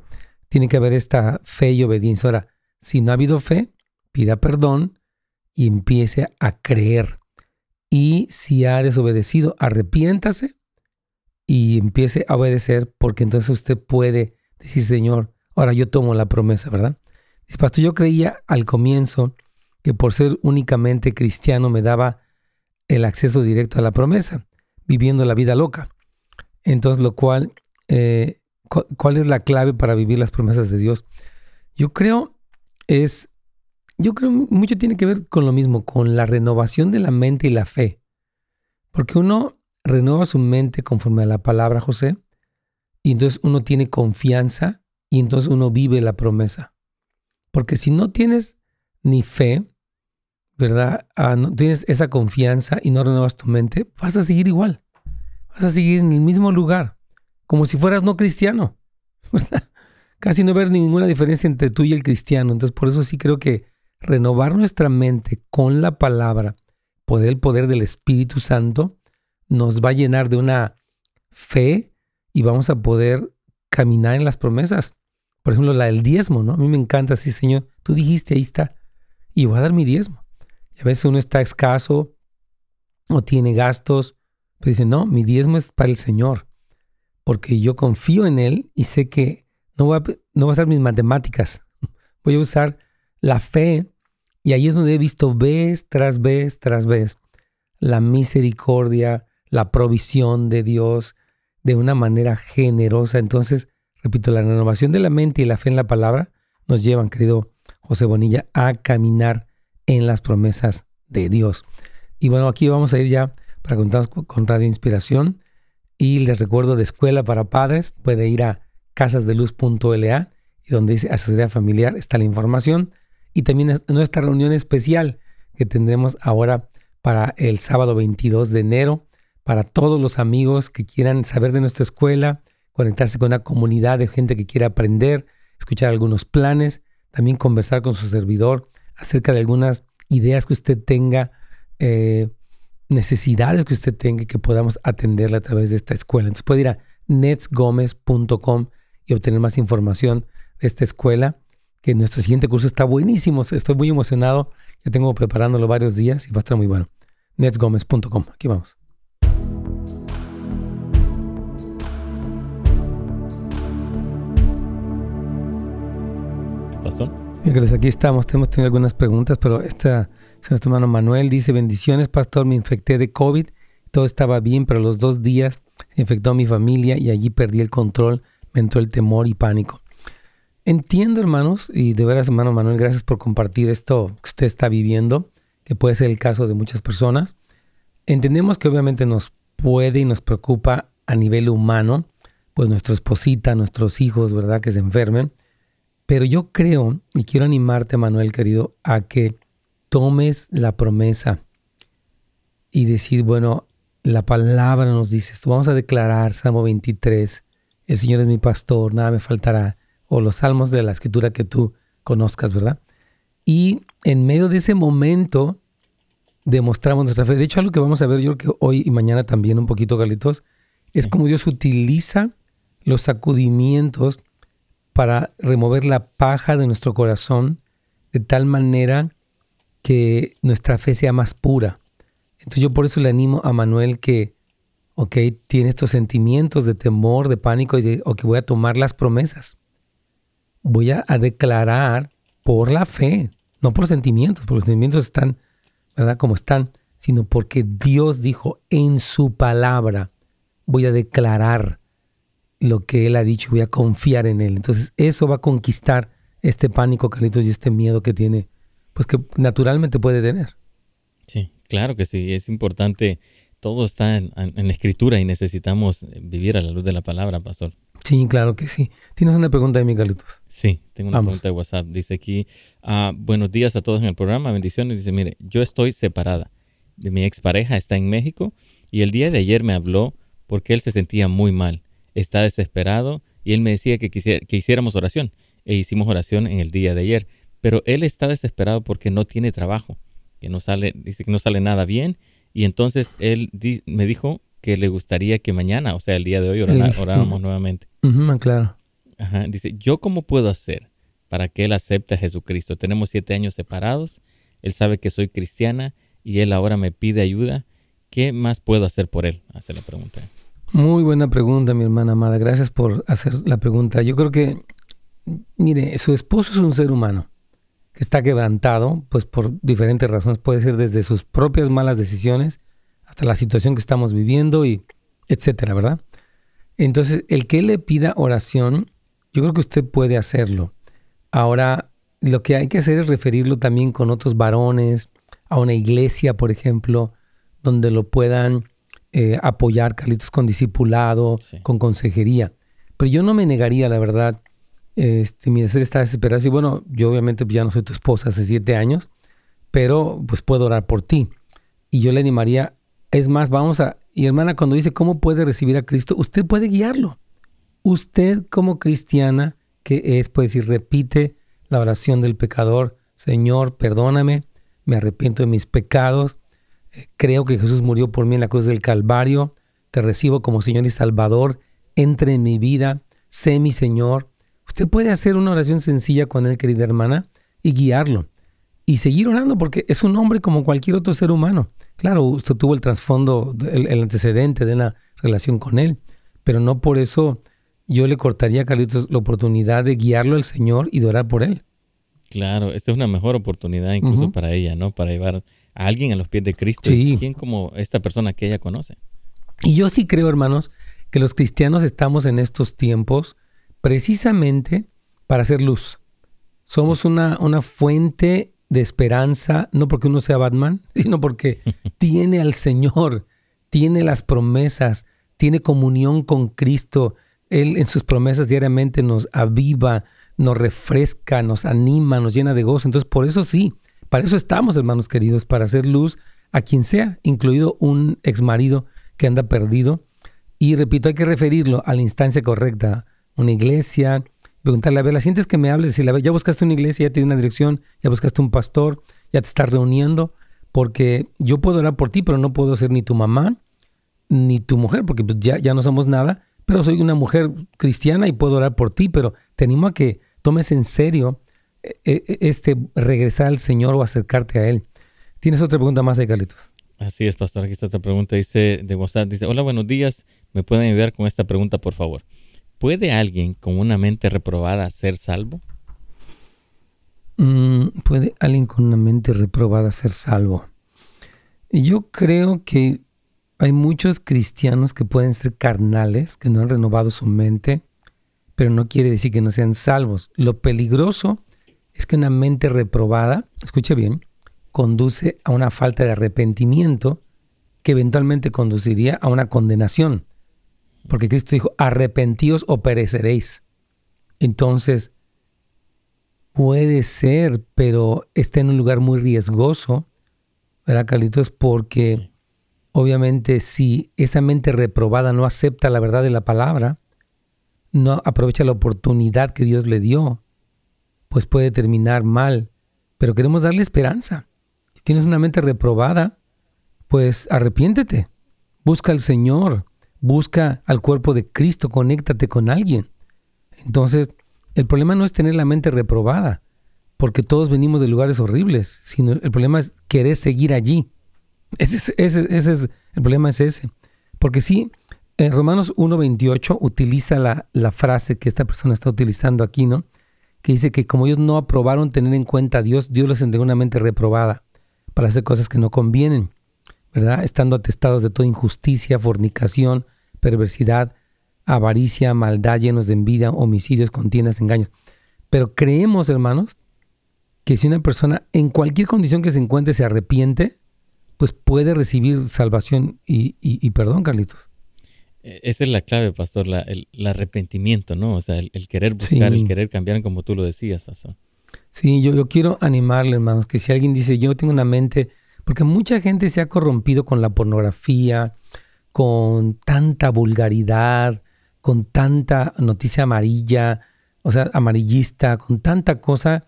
[SPEAKER 3] Tiene que haber esta fe y obediencia. Ahora, si no ha habido fe, pida perdón y empiece a creer. Y si ha desobedecido, arrepiéntase y empiece a obedecer, porque entonces usted puede decir, Señor, ahora yo tomo la promesa, ¿verdad? Dice, yo creía al comienzo que por ser únicamente cristiano me daba el acceso directo a la promesa, viviendo la vida loca. Entonces, lo cual, eh, ¿cuál es la clave para vivir las promesas de Dios? Yo creo es, yo creo mucho tiene que ver con lo mismo, con la renovación de la mente y la fe. Porque uno renueva su mente conforme a la palabra, José, y entonces uno tiene confianza y entonces uno vive la promesa. Porque si no tienes ni fe, ¿verdad? Ah, no tienes esa confianza y no renuevas tu mente, vas a seguir igual. Vas a seguir en el mismo lugar, como si fueras no cristiano. Casi no ver ninguna diferencia entre tú y el cristiano. Entonces, por eso sí creo que renovar nuestra mente con la palabra, poder el poder del Espíritu Santo, nos va a llenar de una fe y vamos a poder caminar en las promesas. Por ejemplo, la del diezmo, ¿no? A mí me encanta así, Señor, tú dijiste, ahí está, y voy a dar mi diezmo. Y a veces uno está escaso o tiene gastos, pero dice, no, mi diezmo es para el Señor, porque yo confío en Él y sé que no voy a, no a usar mis matemáticas, voy a usar la fe y ahí es donde he visto vez tras vez tras vez la misericordia, la provisión de Dios de una manera generosa. Entonces, repito, la renovación de la mente y la fe en la palabra nos llevan, querido José Bonilla, a caminar en las promesas de Dios. Y bueno, aquí vamos a ir ya para contar con Radio Inspiración. Y les recuerdo de Escuela para Padres, puede ir a casasdeluz.la y donde dice asesoría familiar está la información. Y también nuestra reunión especial que tendremos ahora para el sábado 22 de enero para todos los amigos que quieran saber de nuestra escuela, conectarse con una comunidad de gente que quiera aprender, escuchar algunos planes, también conversar con su servidor acerca de algunas ideas que usted tenga, eh, necesidades que usted tenga que podamos atenderle a través de esta escuela. Entonces puede ir a netsgomez.com y obtener más información de esta escuela, que nuestro siguiente curso está buenísimo. Estoy muy emocionado. Ya tengo preparándolo varios días y va a estar muy bueno. netsgomez.com. Aquí vamos.
[SPEAKER 2] Pastor.
[SPEAKER 3] Aquí estamos, hemos tenido algunas preguntas, pero esta es nuestro hermano Manuel, dice, bendiciones, pastor, me infecté de COVID, todo estaba bien, pero los dos días se infectó a mi familia y allí perdí el control, me entró el temor y pánico. Entiendo, hermanos, y de veras, hermano Manuel, gracias por compartir esto que usted está viviendo, que puede ser el caso de muchas personas. Entendemos que obviamente nos puede y nos preocupa a nivel humano, pues nuestra esposita, nuestros hijos, ¿verdad? Que se enfermen. Pero yo creo, y quiero animarte, Manuel querido, a que tomes la promesa y decir, bueno, la palabra nos dice esto. Vamos a declarar Salmo 23, el Señor es mi pastor, nada me faltará. O los salmos de la escritura que tú conozcas, ¿verdad? Y en medio de ese momento demostramos nuestra fe. De hecho, algo que vamos a ver, yo creo que hoy y mañana también un poquito, Galitos, es como Dios utiliza los sacudimientos para remover la paja de nuestro corazón de tal manera que nuestra fe sea más pura. Entonces yo por eso le animo a Manuel que, ok, tiene estos sentimientos de temor, de pánico y de, voy a tomar las promesas. Voy a, a declarar por la fe, no por sentimientos, porque los sentimientos están, ¿verdad? Como están, sino porque Dios dijo en su palabra, voy a declarar lo que Él ha dicho, voy a confiar en Él. Entonces eso va a conquistar este pánico, Carlitos, y este miedo que tiene, pues que naturalmente puede tener.
[SPEAKER 2] Sí, claro que sí, es importante. Todo está en, la escritura y necesitamos vivir a la luz de la palabra, pastor.
[SPEAKER 3] Sí, claro que sí. ¿Tienes una pregunta de mí, Carlitos?
[SPEAKER 2] Sí, tengo una pregunta de WhatsApp. Dice aquí, ah, buenos días a todos en el programa, bendiciones. Dice, mire, yo estoy separada. De mi expareja está en México y el día de ayer me habló porque él se sentía muy mal está desesperado y él me decía que, que hiciéramos oración. E hicimos oración en el día de ayer. Pero él está desesperado porque no tiene trabajo, que no sale, dice que no sale nada bien. Y entonces él me dijo que le gustaría que mañana, o sea, el día de hoy, oráramos nuevamente.
[SPEAKER 3] claro.
[SPEAKER 2] dice, ¿yo cómo puedo hacer para que él acepte a Jesucristo? Tenemos siete años separados, él sabe que soy cristiana y él ahora me pide ayuda. ¿Qué más puedo hacer por él? Hace la pregunta.
[SPEAKER 3] Muy buena pregunta, mi hermana amada. Gracias por hacer la pregunta. Yo creo que, mire, su esposo es un ser humano que está quebrantado, pues por diferentes razones. Puede ser desde sus propias malas decisiones hasta la situación que estamos viviendo y etcétera, ¿verdad? Entonces, el que le pida oración, yo creo que usted puede hacerlo. Ahora, lo que hay que hacer es referirlo también con otros varones, a una iglesia, por ejemplo, donde lo puedan eh, apoyar, Carlitos, con discipulado, con consejería. Pero yo no me negaría, la verdad, este, mi deseo está desesperado. Y bueno, yo obviamente ya no soy tu esposa hace siete años, pero pues puedo orar por ti. Y yo le animaría, es más, vamos a, y hermana, cuando dice cómo puede recibir a Cristo, usted puede guiarlo. Usted como cristiana que es, puede decir, repite la oración del pecador, Señor, perdóname, me arrepiento de mis pecados, Creo que Jesús murió por mí en la cruz del Calvario. Te recibo como Señor y Salvador. Entre en mi vida. Sé mi Señor. Usted puede hacer una oración sencilla con él, querida hermana, y guiarlo. Y seguir orando porque es un hombre como cualquier otro ser humano. Claro, usted tuvo el trasfondo, el, antecedente de una relación con él, pero no por eso yo le cortaría a Carlitos la oportunidad de guiarlo al Señor y de orar por él.
[SPEAKER 2] Claro, esta es una mejor oportunidad incluso para ella, ¿no? Para llevar a alguien a los pies de Cristo. ¿Quién como esta persona que ella conoce?
[SPEAKER 3] Y yo sí creo, hermanos, que los cristianos estamos en estos tiempos precisamente para hacer luz. Somos una, una fuente de esperanza, no porque uno sea Batman, sino porque tiene al Señor, tiene las promesas, tiene comunión con Cristo. Él en sus promesas diariamente nos aviva, nos refresca, nos anima, nos llena de gozo. Entonces, por eso sí, para eso estamos, hermanos queridos, para hacer luz a quien sea, incluido un ex marido que anda perdido. Y repito, hay que referirlo a la instancia correcta, una iglesia, preguntarle, a ver, ¿la sientes que me hables? Si la, ya buscaste una iglesia, ya tienes una dirección, ya buscaste un pastor, ya te estás reuniendo, porque yo puedo orar por ti, pero no puedo ser ni tu mamá, ni tu mujer, porque pues ya, ya no somos nada, pero soy una mujer cristiana y puedo orar por ti, pero te animo a que tomes en serio este regresar al Señor o acercarte a Él. ¿Tienes otra pregunta más de Carlitos?
[SPEAKER 2] Así es, pastor. Aquí está esta pregunta. Dice de WhatsApp, dice, hola, buenos días. ¿Me pueden ayudar con esta pregunta, por favor? ¿Puede alguien con una mente reprobada ser salvo?
[SPEAKER 3] ¿Puede alguien con una mente reprobada ser salvo? Yo creo que hay muchos cristianos que pueden ser carnales, que no han renovado su mente, pero no quiere decir que no sean salvos. Lo peligroso es que una mente reprobada, escuche bien, conduce a una falta de arrepentimiento que eventualmente conduciría a una condenación. Porque Cristo dijo, arrepentíos o pereceréis. Entonces, puede ser, pero está en un lugar muy riesgoso, ¿verdad, Carlitos? Porque obviamente si esa mente reprobada no acepta la verdad de la palabra, no aprovecha la oportunidad que Dios le dio, pues puede terminar mal. Pero queremos darle esperanza. Si tienes una mente reprobada, pues arrepiéntete. Busca al Señor. Busca al cuerpo de Cristo. Conéctate con alguien. Entonces, el problema no es tener la mente reprobada, porque todos venimos de lugares horribles, sino el problema es querer seguir allí. Ese es, el problema es ese. Porque sí, en Romanos 1.28 utiliza la, la, frase que esta persona está utilizando aquí, ¿no? Que dice que como ellos no aprobaron tener en cuenta a Dios, Dios les entregó una mente reprobada para hacer cosas que no convienen, ¿verdad? Estando atestados de toda injusticia, fornicación, perversidad, avaricia, maldad, llenos de envidia, homicidios, contiendas, engaños. Pero creemos, hermanos, que si una persona en cualquier condición que se encuentre se arrepiente, pues puede recibir salvación y, perdón, Carlitos.
[SPEAKER 2] E, esa es la clave, pastor, el, arrepentimiento, ¿no? O sea, el, querer buscar, el querer cambiar, como tú lo decías, pastor.
[SPEAKER 3] Sí, yo, yo quiero animarle, hermanos, que si alguien dice, yo tengo una mente, porque mucha gente se ha corrompido con la pornografía, con tanta vulgaridad, con tanta noticia amarilla, o sea, amarillista, con tanta cosa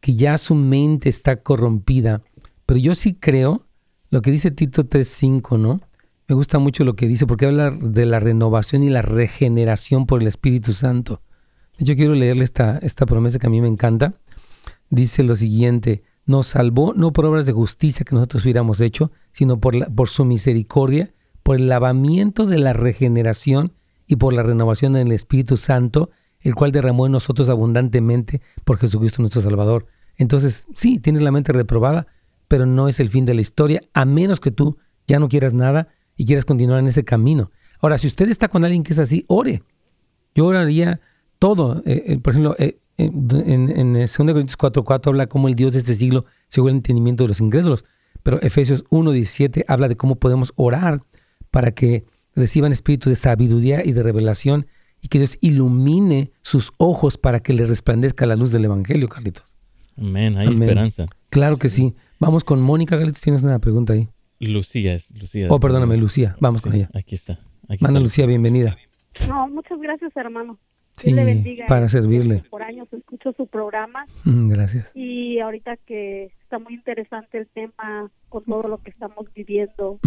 [SPEAKER 3] que ya su mente está corrompida. Pero yo sí creo lo que dice Tito 3.5, ¿no? Me gusta mucho lo que dice porque habla de la renovación y la regeneración por el Espíritu Santo. Yo quiero leerle esta, esta promesa que a mí me encanta. Dice lo siguiente, nos salvó no por obras de justicia que nosotros hubiéramos hecho, sino por, la, por su misericordia, por el lavamiento de la regeneración y por la renovación del Espíritu Santo, el cual derramó en nosotros abundantemente por Jesucristo nuestro Salvador. Entonces, sí, tienes la mente reprobada, pero no es el fin de la historia, a menos que tú ya no quieras nada y quieras continuar en ese camino. Ahora, si usted está con alguien que es así, ore. Yo oraría todo. Eh, eh, por ejemplo, eh, en, en 2 Corintios 4.4 habla cómo el Dios de este siglo según el entendimiento de los incrédulos. Pero Efesios 1.17 habla de cómo podemos orar para que reciban espíritu de sabiduría y de revelación y que Dios ilumine sus ojos para que les resplandezca la luz del Evangelio, Carlitos.
[SPEAKER 2] Amén, hay esperanza.
[SPEAKER 3] Claro que sí. Vamos con Mónica, Carlitos, tienes una pregunta ahí.
[SPEAKER 2] Lucía es Lucía.
[SPEAKER 3] Oh, perdóname, Lucía. Vamos con ella.
[SPEAKER 2] Aquí está.
[SPEAKER 3] Aquí Lucía, bienvenida.
[SPEAKER 4] No, muchas gracias, hermano.
[SPEAKER 3] Sí, para servirle.
[SPEAKER 4] Por años escucho su programa.
[SPEAKER 3] Mm, gracias.
[SPEAKER 4] Y ahorita que está muy interesante el tema con todo lo que estamos viviendo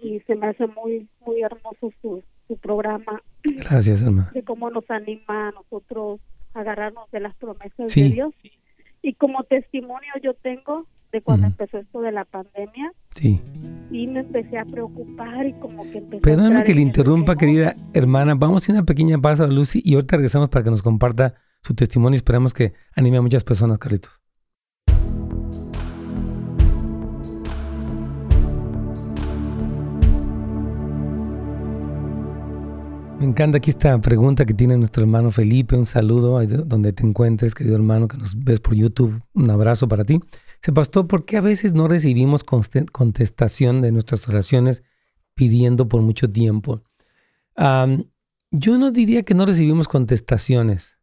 [SPEAKER 4] y se me hace muy muy hermoso su, su programa.
[SPEAKER 3] Gracias, hermano.
[SPEAKER 4] De cómo nos anima a nosotros a agarrarnos de las promesas de Dios. Y como testimonio yo tengo de cuando empezó esto de la pandemia.
[SPEAKER 3] Sí.
[SPEAKER 4] Y me empecé a preocupar y como que empecé
[SPEAKER 3] Perdóname que le interrumpa, querida hermana. Vamos a una pequeña pausa, Lucy, y ahorita regresamos para que nos comparta su testimonio. Esperamos que anime a muchas personas, Carlitos. Me encanta aquí esta pregunta que tiene nuestro hermano Felipe. Un saludo donde te encuentres, querido hermano, que nos ves por YouTube. Un abrazo para ti. Se pastor, ¿por qué a veces no recibimos contestación de nuestras oraciones pidiendo por mucho tiempo? yo no diría que no recibimos contestaciones.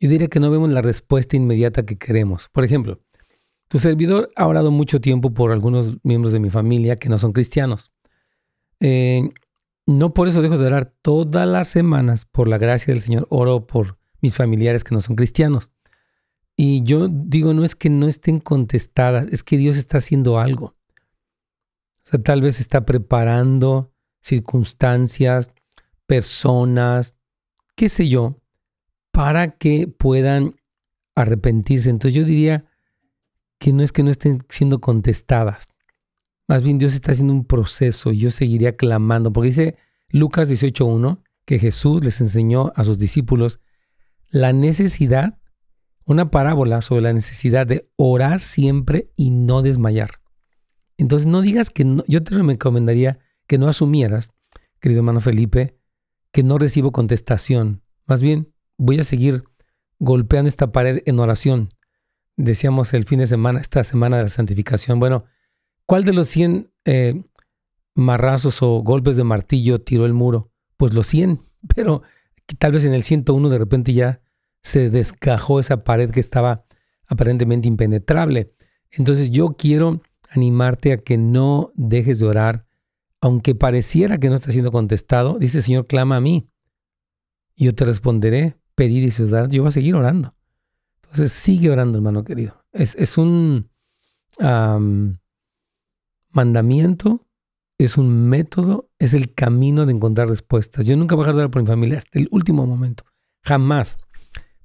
[SPEAKER 3] Yo diría que no vemos la respuesta inmediata que queremos. Por ejemplo, tu servidor ha orado mucho tiempo por algunos miembros de mi familia que no son cristianos. Eh, no por eso dejo de orar todas las semanas, por la gracia del Señor, oro por mis familiares que no son cristianos. Y yo digo, no es que no estén contestadas, es que Dios está haciendo algo. O sea, tal vez está preparando circunstancias, personas, qué sé yo, para que puedan arrepentirse. Entonces yo diría que no es que no estén siendo contestadas, más bien Dios está haciendo un proceso y yo seguiría clamando, porque dice Lucas 18.1 que Jesús les enseñó a sus discípulos la necesidad una parábola sobre la necesidad de orar siempre y no desmayar. Entonces no digas que no, yo te recomendaría que no asumieras, querido hermano Felipe, que no recibo contestación. Más bien, voy a seguir golpeando esta pared en oración. Decíamos el fin de semana, esta semana de la santificación. Bueno, ¿cuál de los 100 eh, marrazos o golpes de martillo tiró el muro? Pues los 100, pero tal vez en el 101 de repente ya se descajó esa pared que estaba aparentemente impenetrable. Entonces yo quiero animarte a que no dejes de orar, aunque pareciera que no está siendo contestado. Dice el Señor, clama a mí. Yo te responderé, pedir y se os dará. Yo voy a seguir orando. Entonces sigue orando, hermano querido. Es, es un mandamiento, es un método, es el camino de encontrar respuestas. Yo nunca voy a dejar de orar por mi familia hasta el último momento. Jamás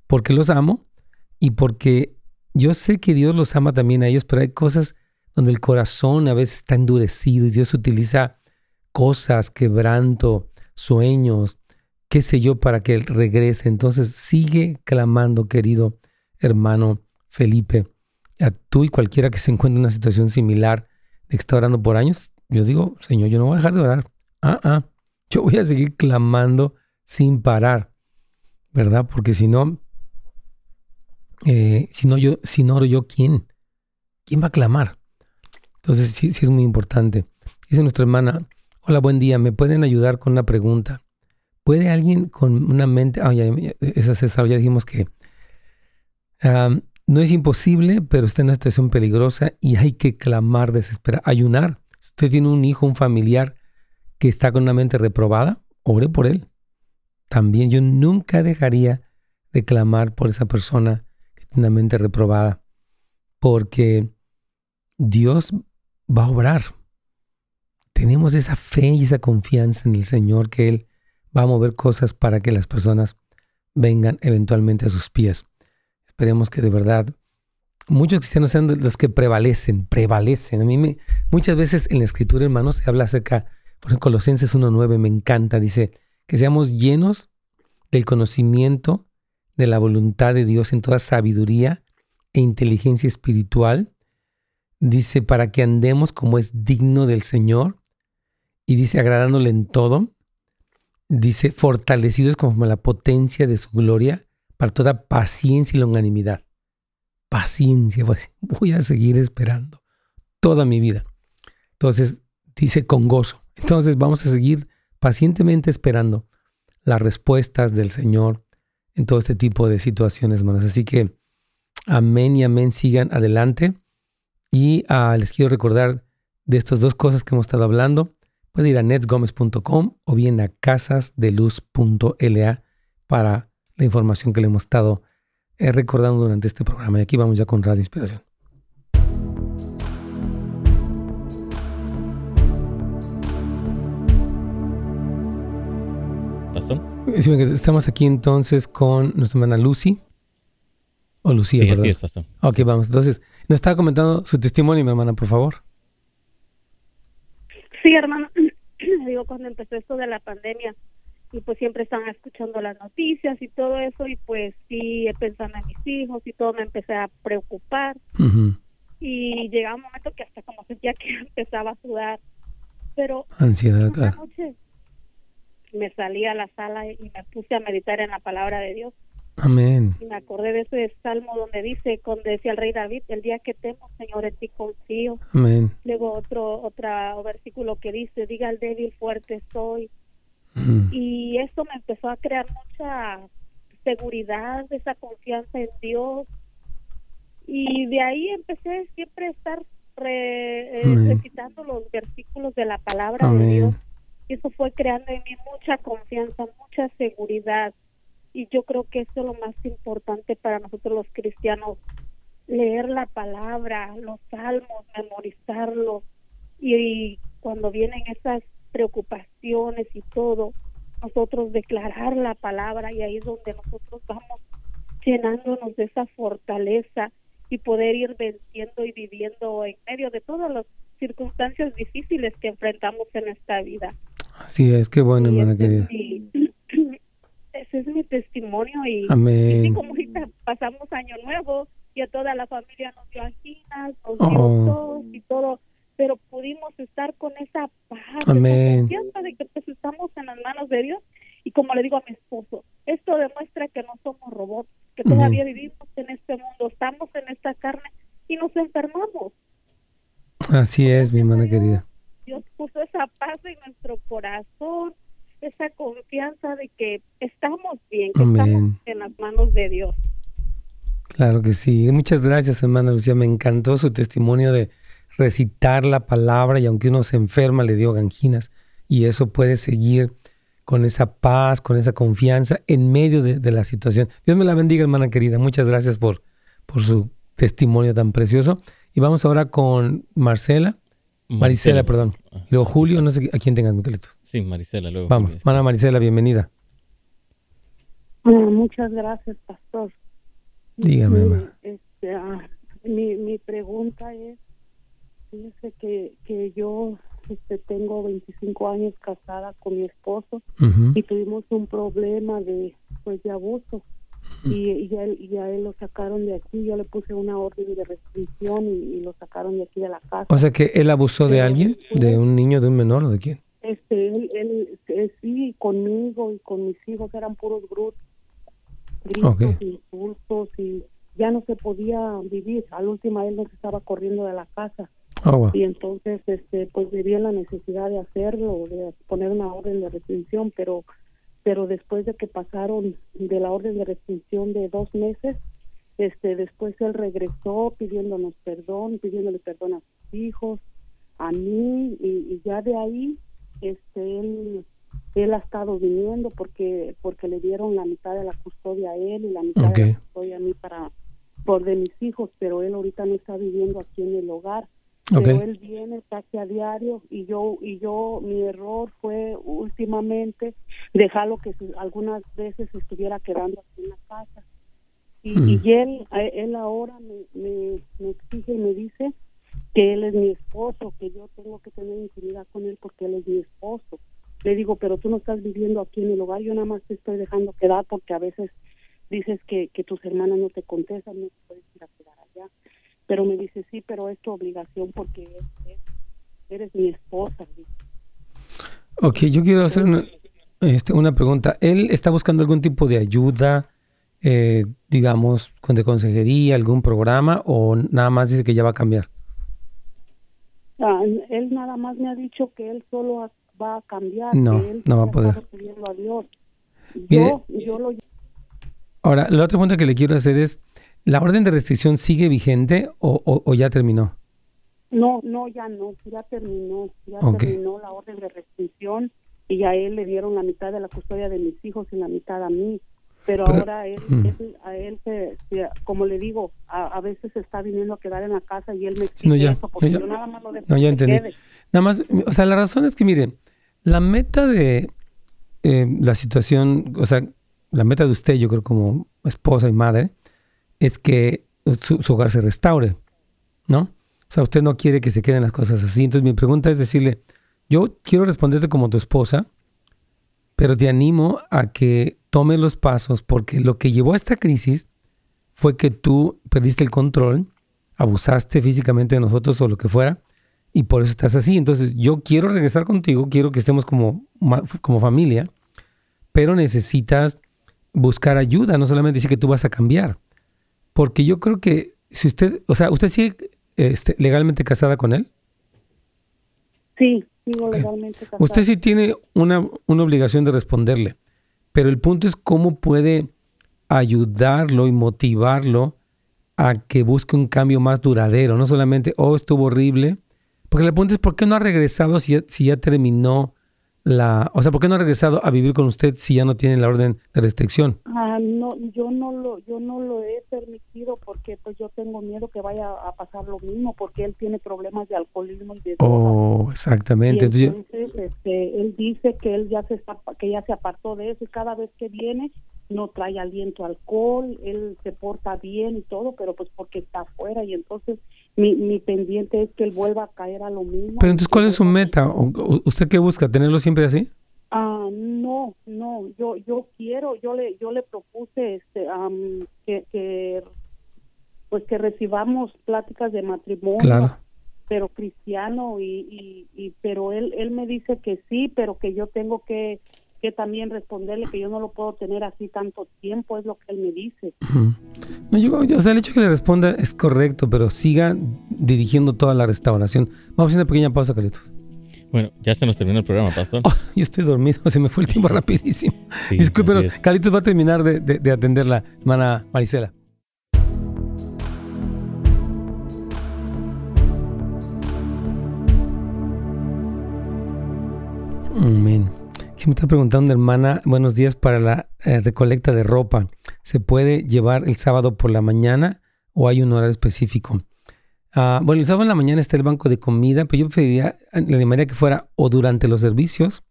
[SPEAKER 3] porque los amo y porque yo sé que Dios los ama también a ellos, pero hay cosas donde el corazón a veces está endurecido y Dios utiliza cosas, quebranto, sueños, qué sé yo, para que Él regrese. Entonces sigue clamando, querido hermano Felipe, a tú y cualquiera que se encuentre en una situación similar de que está orando por años. Yo digo, Señor, yo no voy a dejar de orar. Ah, ah, yo voy a seguir clamando sin parar, ¿verdad? Porque si no, eh, si, no yo, si no oro yo, ¿quién? ¿Quién va a clamar? Entonces sí, sí es muy importante. Dice nuestra hermana, hola, buen día, ¿me pueden ayudar con una pregunta? ¿Puede alguien con una mente, ah, ya, esa César, ya dijimos que no es imposible, pero está en una situación peligrosa y hay que clamar, desesperar, ayunar. Si usted tiene un hijo, un familiar que está con una mente reprobada, ore por él. También yo nunca dejaría de clamar por esa persona reprobada, porque Dios va a obrar. Tenemos esa fe y esa confianza en el Señor que Él va a mover cosas para que las personas vengan eventualmente a sus pies. Esperemos que de verdad muchos cristianos sean los que prevalecen, prevalecen. A mí me, muchas veces en la escritura, hermanos, se habla acerca, por ejemplo, Colosenses 1.9 me encanta, dice que seamos llenos del conocimiento de la voluntad de Dios en toda sabiduría e inteligencia espiritual. Dice, para que andemos como es digno del Señor. Y dice, agradándole en todo. Dice, fortalecidos conforme la potencia de su gloria, para toda paciencia y longanimidad. Paciencia, pues, voy a seguir esperando toda mi vida. Entonces, dice con gozo. Entonces, vamos a seguir pacientemente esperando las respuestas del Señor en todo este tipo de situaciones, hermanos. Así que amén y amén, sigan adelante. Y ah, les quiero recordar de estas dos cosas que hemos estado hablando. Pueden ir a netsgomez.com o bien a casasdeluz.la para la información que le hemos estado eh, recordando durante este programa. Y aquí vamos ya con Radio Inspiración. Estamos aquí entonces con nuestra hermana Lucy. O Lucía,
[SPEAKER 2] sí, así es, pastor.
[SPEAKER 3] Ok, vamos. Entonces, nos estaba comentando su testimonio, mi hermana, por favor.
[SPEAKER 5] Sí, hermano. Digo, cuando empezó esto de la pandemia, y pues siempre estaban escuchando las noticias y todo eso, y pues sí, pensando en mis hijos y todo, me empecé a preocupar. Y llegaba un momento que hasta como sentía que empezaba a sudar. Pero
[SPEAKER 3] ansiedad,
[SPEAKER 5] una noche me salí a la sala y me puse a meditar en la palabra de Dios.
[SPEAKER 3] Amén.
[SPEAKER 5] Y me acordé de ese salmo donde dice, cuando decía el rey David, el día que temo, Señor, en ti confío.
[SPEAKER 3] Amén.
[SPEAKER 5] Luego otro, otro versículo que dice, diga el débil, fuerte soy. Y eso me empezó a crear mucha seguridad, esa confianza en Dios. Y de ahí empecé siempre a estar eh, recitando los versículos de la palabra de Dios y eso fue creando en mí mucha confianza, mucha seguridad. Y yo creo que eso es lo más importante para nosotros los cristianos, leer la palabra, los salmos, memorizarlos. Y, cuando vienen esas preocupaciones y todo, nosotros declarar la palabra y ahí es donde nosotros vamos llenándonos de esa fortaleza y poder ir venciendo y viviendo en medio de todas las circunstancias difíciles que enfrentamos en esta vida.
[SPEAKER 3] Así es, qué bueno, hermana
[SPEAKER 5] este,
[SPEAKER 3] querida.
[SPEAKER 4] ese es mi testimonio y,
[SPEAKER 3] Amén.
[SPEAKER 4] como ahorita pasamos año nuevo y a toda la familia nos dio anginas, nos dio oh. y todo, pero pudimos estar con esa paz, Amén. confianza de que pues estamos en las manos de Dios y como le digo a mi esposo, esto demuestra que no somos robots, que todavía vivimos en este mundo, estamos en esta carne y nos enfermamos.
[SPEAKER 3] Así es, mi hermana querida.
[SPEAKER 4] Dios puso esa paz en nuestro corazón, esa confianza de que estamos bien, que estamos en las manos de Dios.
[SPEAKER 3] Claro que sí. Muchas gracias, hermana Lucía. Me encantó su testimonio de recitar la palabra y aunque uno se enferma, le dio ganginas y eso puede seguir con esa paz, con esa confianza en medio de, la situación. Dios me la bendiga, hermana querida. Muchas gracias por, por su testimonio tan precioso. Y vamos ahora con Marcela. Marisela, perdón. Y luego Julio, no sé a quién tengas, Miquelito.
[SPEAKER 2] Sí, Marisela, luego.
[SPEAKER 3] Vamos, hermana Marisela, bienvenida.
[SPEAKER 4] muchas gracias, pastor.
[SPEAKER 3] Dígame, mamá.
[SPEAKER 4] Este, ah, mi, mi pregunta es, fíjese que, que yo este, tengo 25 años casada con mi esposo y tuvimos un problema de, pues, de abuso. Y, ya, él, lo sacaron de aquí, yo le puse una orden de restricción y, lo sacaron de aquí de la casa.
[SPEAKER 3] O sea que él abusó de alguien, de un niño, de un menor o de quién?
[SPEAKER 4] Este, él, él, sí, conmigo y con mis hijos eran puros gritos, gritos y insultos y ya no se podía vivir. Al último él nos estaba corriendo de la casa. Oh, y entonces, este, pues vivía la necesidad de hacerlo, de poner una orden de restricción, pero pero después de que pasaron de la orden de restricción de dos meses, este, después él regresó pidiéndonos perdón, pidiéndole perdón a sus hijos, a mí, y, ya de ahí, este, él, él ha estado viniendo porque, porque le dieron la mitad de la custodia a él y la mitad de la custodia a mí para, por de mis hijos, pero él ahorita no está viviendo aquí en el hogar pero él viene casi a diario y yo y yo mi error fue últimamente dejarlo que algunas veces estuviera quedando aquí en la casa. Y, mm. él él ahora me, me, exige y me dice que él es mi esposo que yo tengo que tener intimidad con él porque él es mi esposo. Le digo pero tú no estás viviendo aquí en el hogar yo nada más te estoy dejando quedar porque a veces dices que, que tus hermanas no te contestan no te puedes ir a quedar allá pero me dice, sí, pero es tu obligación porque eres, mi esposa.
[SPEAKER 3] Ok, yo quiero hacer una, este, una pregunta. ¿Él está buscando algún tipo de ayuda, eh, digamos, de consejería, algún programa, o nada más dice que ya va a cambiar?
[SPEAKER 4] Ah, él nada más me ha dicho que él solo va a cambiar.
[SPEAKER 3] No, no va a poder. Ahora, la otra pregunta que le quiero hacer es, ¿La orden de restricción sigue vigente o, ya terminó?
[SPEAKER 4] No, no, ya no, ya terminó, ya terminó la orden de restricción y a él le dieron la mitad de la custodia de mis hijos y la mitad a mí. Pero, ahora él, a él, se, como le digo, a, veces está viniendo a quedar en la casa y él me exige
[SPEAKER 3] no, ya, eso porque yo nada más lo dejo No, ya entendí. Nada más, o sea, la razón es que, miren, la meta de eh, la situación, o sea, la meta de usted, yo creo como esposa y madre, es que su, hogar se restaure, ¿no? O sea, usted no quiere que se queden las cosas así. Entonces mi pregunta es decirle, yo quiero responderte como tu esposa, pero te animo a que tome los pasos porque lo que llevó a esta crisis fue que tú perdiste el control, abusaste físicamente de nosotros o lo que fuera, y por eso estás así. Entonces yo quiero regresar contigo, quiero que estemos como, como familia, pero necesitas buscar ayuda, no solamente decir que tú vas a cambiar. Porque yo creo que si usted, o sea, ¿usted sigue este, legalmente casada con él?
[SPEAKER 4] Sí, sigo legalmente casada.
[SPEAKER 3] Usted sí tiene una, una obligación de responderle, pero el punto es cómo puede ayudarlo y motivarlo a que busque un cambio más duradero, no solamente, oh, estuvo horrible, porque el punto es, ¿por qué no ha regresado si si ya terminó la, o sea, ¿por qué no ha regresado a vivir con usted si ya no tiene la orden de restricción?
[SPEAKER 4] Ah, no, yo no lo, yo no lo he permitido porque pues yo tengo miedo que vaya a pasar lo mismo porque él tiene problemas de alcoholismo y de
[SPEAKER 3] Oh, exactamente.
[SPEAKER 4] entonces, este, él dice que él ya se está, que ya se apartó de eso y cada vez que viene no trae aliento alcohol, él se porta bien y todo, pero pues porque está afuera y entonces mi, mi pendiente es que él vuelva a caer a lo mismo.
[SPEAKER 3] Pero entonces, ¿cuál es su meta? ¿Usted qué busca? ¿Tenerlo siempre así?
[SPEAKER 4] Ah, no, no, yo yo quiero, yo le yo le propuse este que, que pues que recibamos pláticas de matrimonio. Pero cristiano y, y, pero él él me dice que sí, pero que yo tengo que que también responderle que yo no lo puedo tener así tanto tiempo, es lo que él me dice.
[SPEAKER 3] no, yo, o sea, el hecho que le responda es correcto, pero siga dirigiendo toda la restauración. Vamos a hacer una pequeña pausa, Carlitos.
[SPEAKER 2] Bueno, ya se nos terminó el programa, Pastor.
[SPEAKER 3] Oh, yo estoy dormido, se me fue el tiempo rapidísimo. Disculpe, pero Carlitos va a terminar de, de, de atender la hermana Marisela. Amén. Si me está preguntando, hermana, buenos días para la eh, recolecta de ropa. ¿Se puede llevar el sábado por la mañana o hay un horario específico? Ah, bueno, el sábado en la mañana está el banco de comida, pero yo preferiría, le animaría que fuera o durante los servicios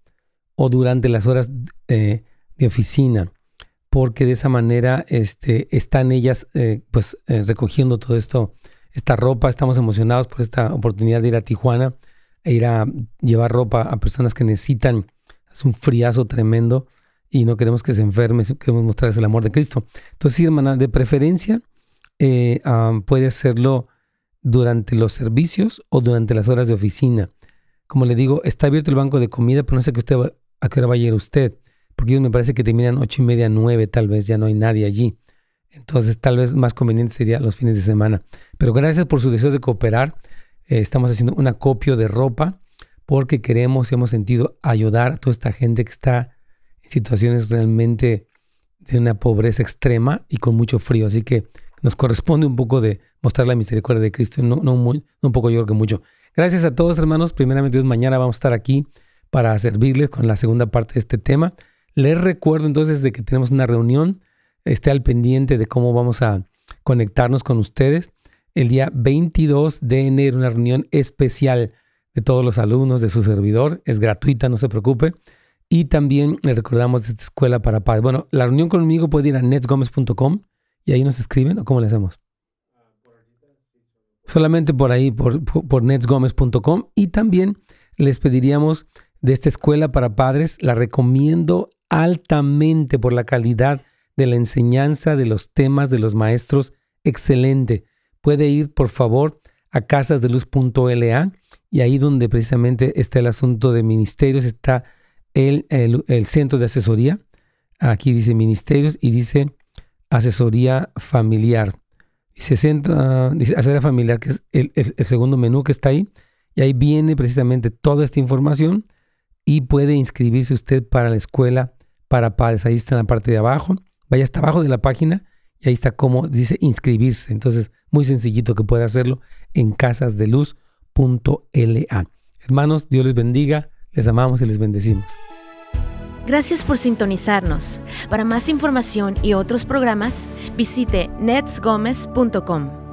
[SPEAKER 3] o durante las horas eh, de oficina, porque de esa manera este, están ellas eh, pues recogiendo todo esto, esta ropa. Estamos emocionados por esta oportunidad de ir a Tijuana e ir a llevar ropa a personas que necesitan es un friazo tremendo y no queremos que se enferme, queremos mostrarles el amor de Cristo. Entonces, sí, hermana, de preferencia eh, puede hacerlo durante los servicios o durante las horas de oficina. Como le digo, está abierto el banco de comida, pero no sé que usted a qué hora va a usted, porque me parece que terminan ocho y media, nueve, tal vez ya no hay nadie allí. Entonces, tal vez más conveniente sería los fines de semana. Pero gracias por su deseo de cooperar. Eh, estamos haciendo un acopio de ropa porque queremos y hemos sentido ayudar a toda esta gente que está en situaciones realmente de una pobreza extrema y con mucho frío. Así que nos corresponde un poco de mostrar la misericordia de Cristo, no, no, muy, un poco yo creo que mucho. Gracias a todos hermanos. Primeramente mañana vamos a estar aquí para servirles con la segunda parte de este tema. Les recuerdo entonces de que tenemos una reunión. Esté al pendiente de cómo vamos a conectarnos con ustedes. El día 22 de enero, una reunión especial de todos los alumnos de su servidor. Es gratuita, no se preocupe. Y también le recordamos esta escuela para padres. Bueno, la reunión conmigo puede ir a netsgomez.com y ahí nos escriben o cómo le hacemos. Solamente por ahí, por, por, netsgomez.com. Y también les pediríamos de esta escuela para padres, la recomiendo altamente por la calidad de la enseñanza, de los temas, de los maestros. Excelente. Puede ir, por favor, a casasdeluz.la y ahí donde precisamente está el asunto de ministerios, está el, el, centro de asesoría. Aquí dice ministerios y dice asesoría familiar. Dice, centro, dice asesoría familiar, que es el, el, segundo menú que está ahí. Y ahí viene precisamente toda esta información y puede inscribirse usted para la escuela para padres. Ahí está en la parte de abajo. Vaya hasta abajo de la página y ahí está como dice inscribirse. Entonces, muy sencillito que puede hacerlo en Casas de Luz .la. Hermanos, Dios les bendiga, les amamos y les bendecimos.
[SPEAKER 1] Gracias por sintonizarnos. Para más información y otros programas, visite netsgomez.com.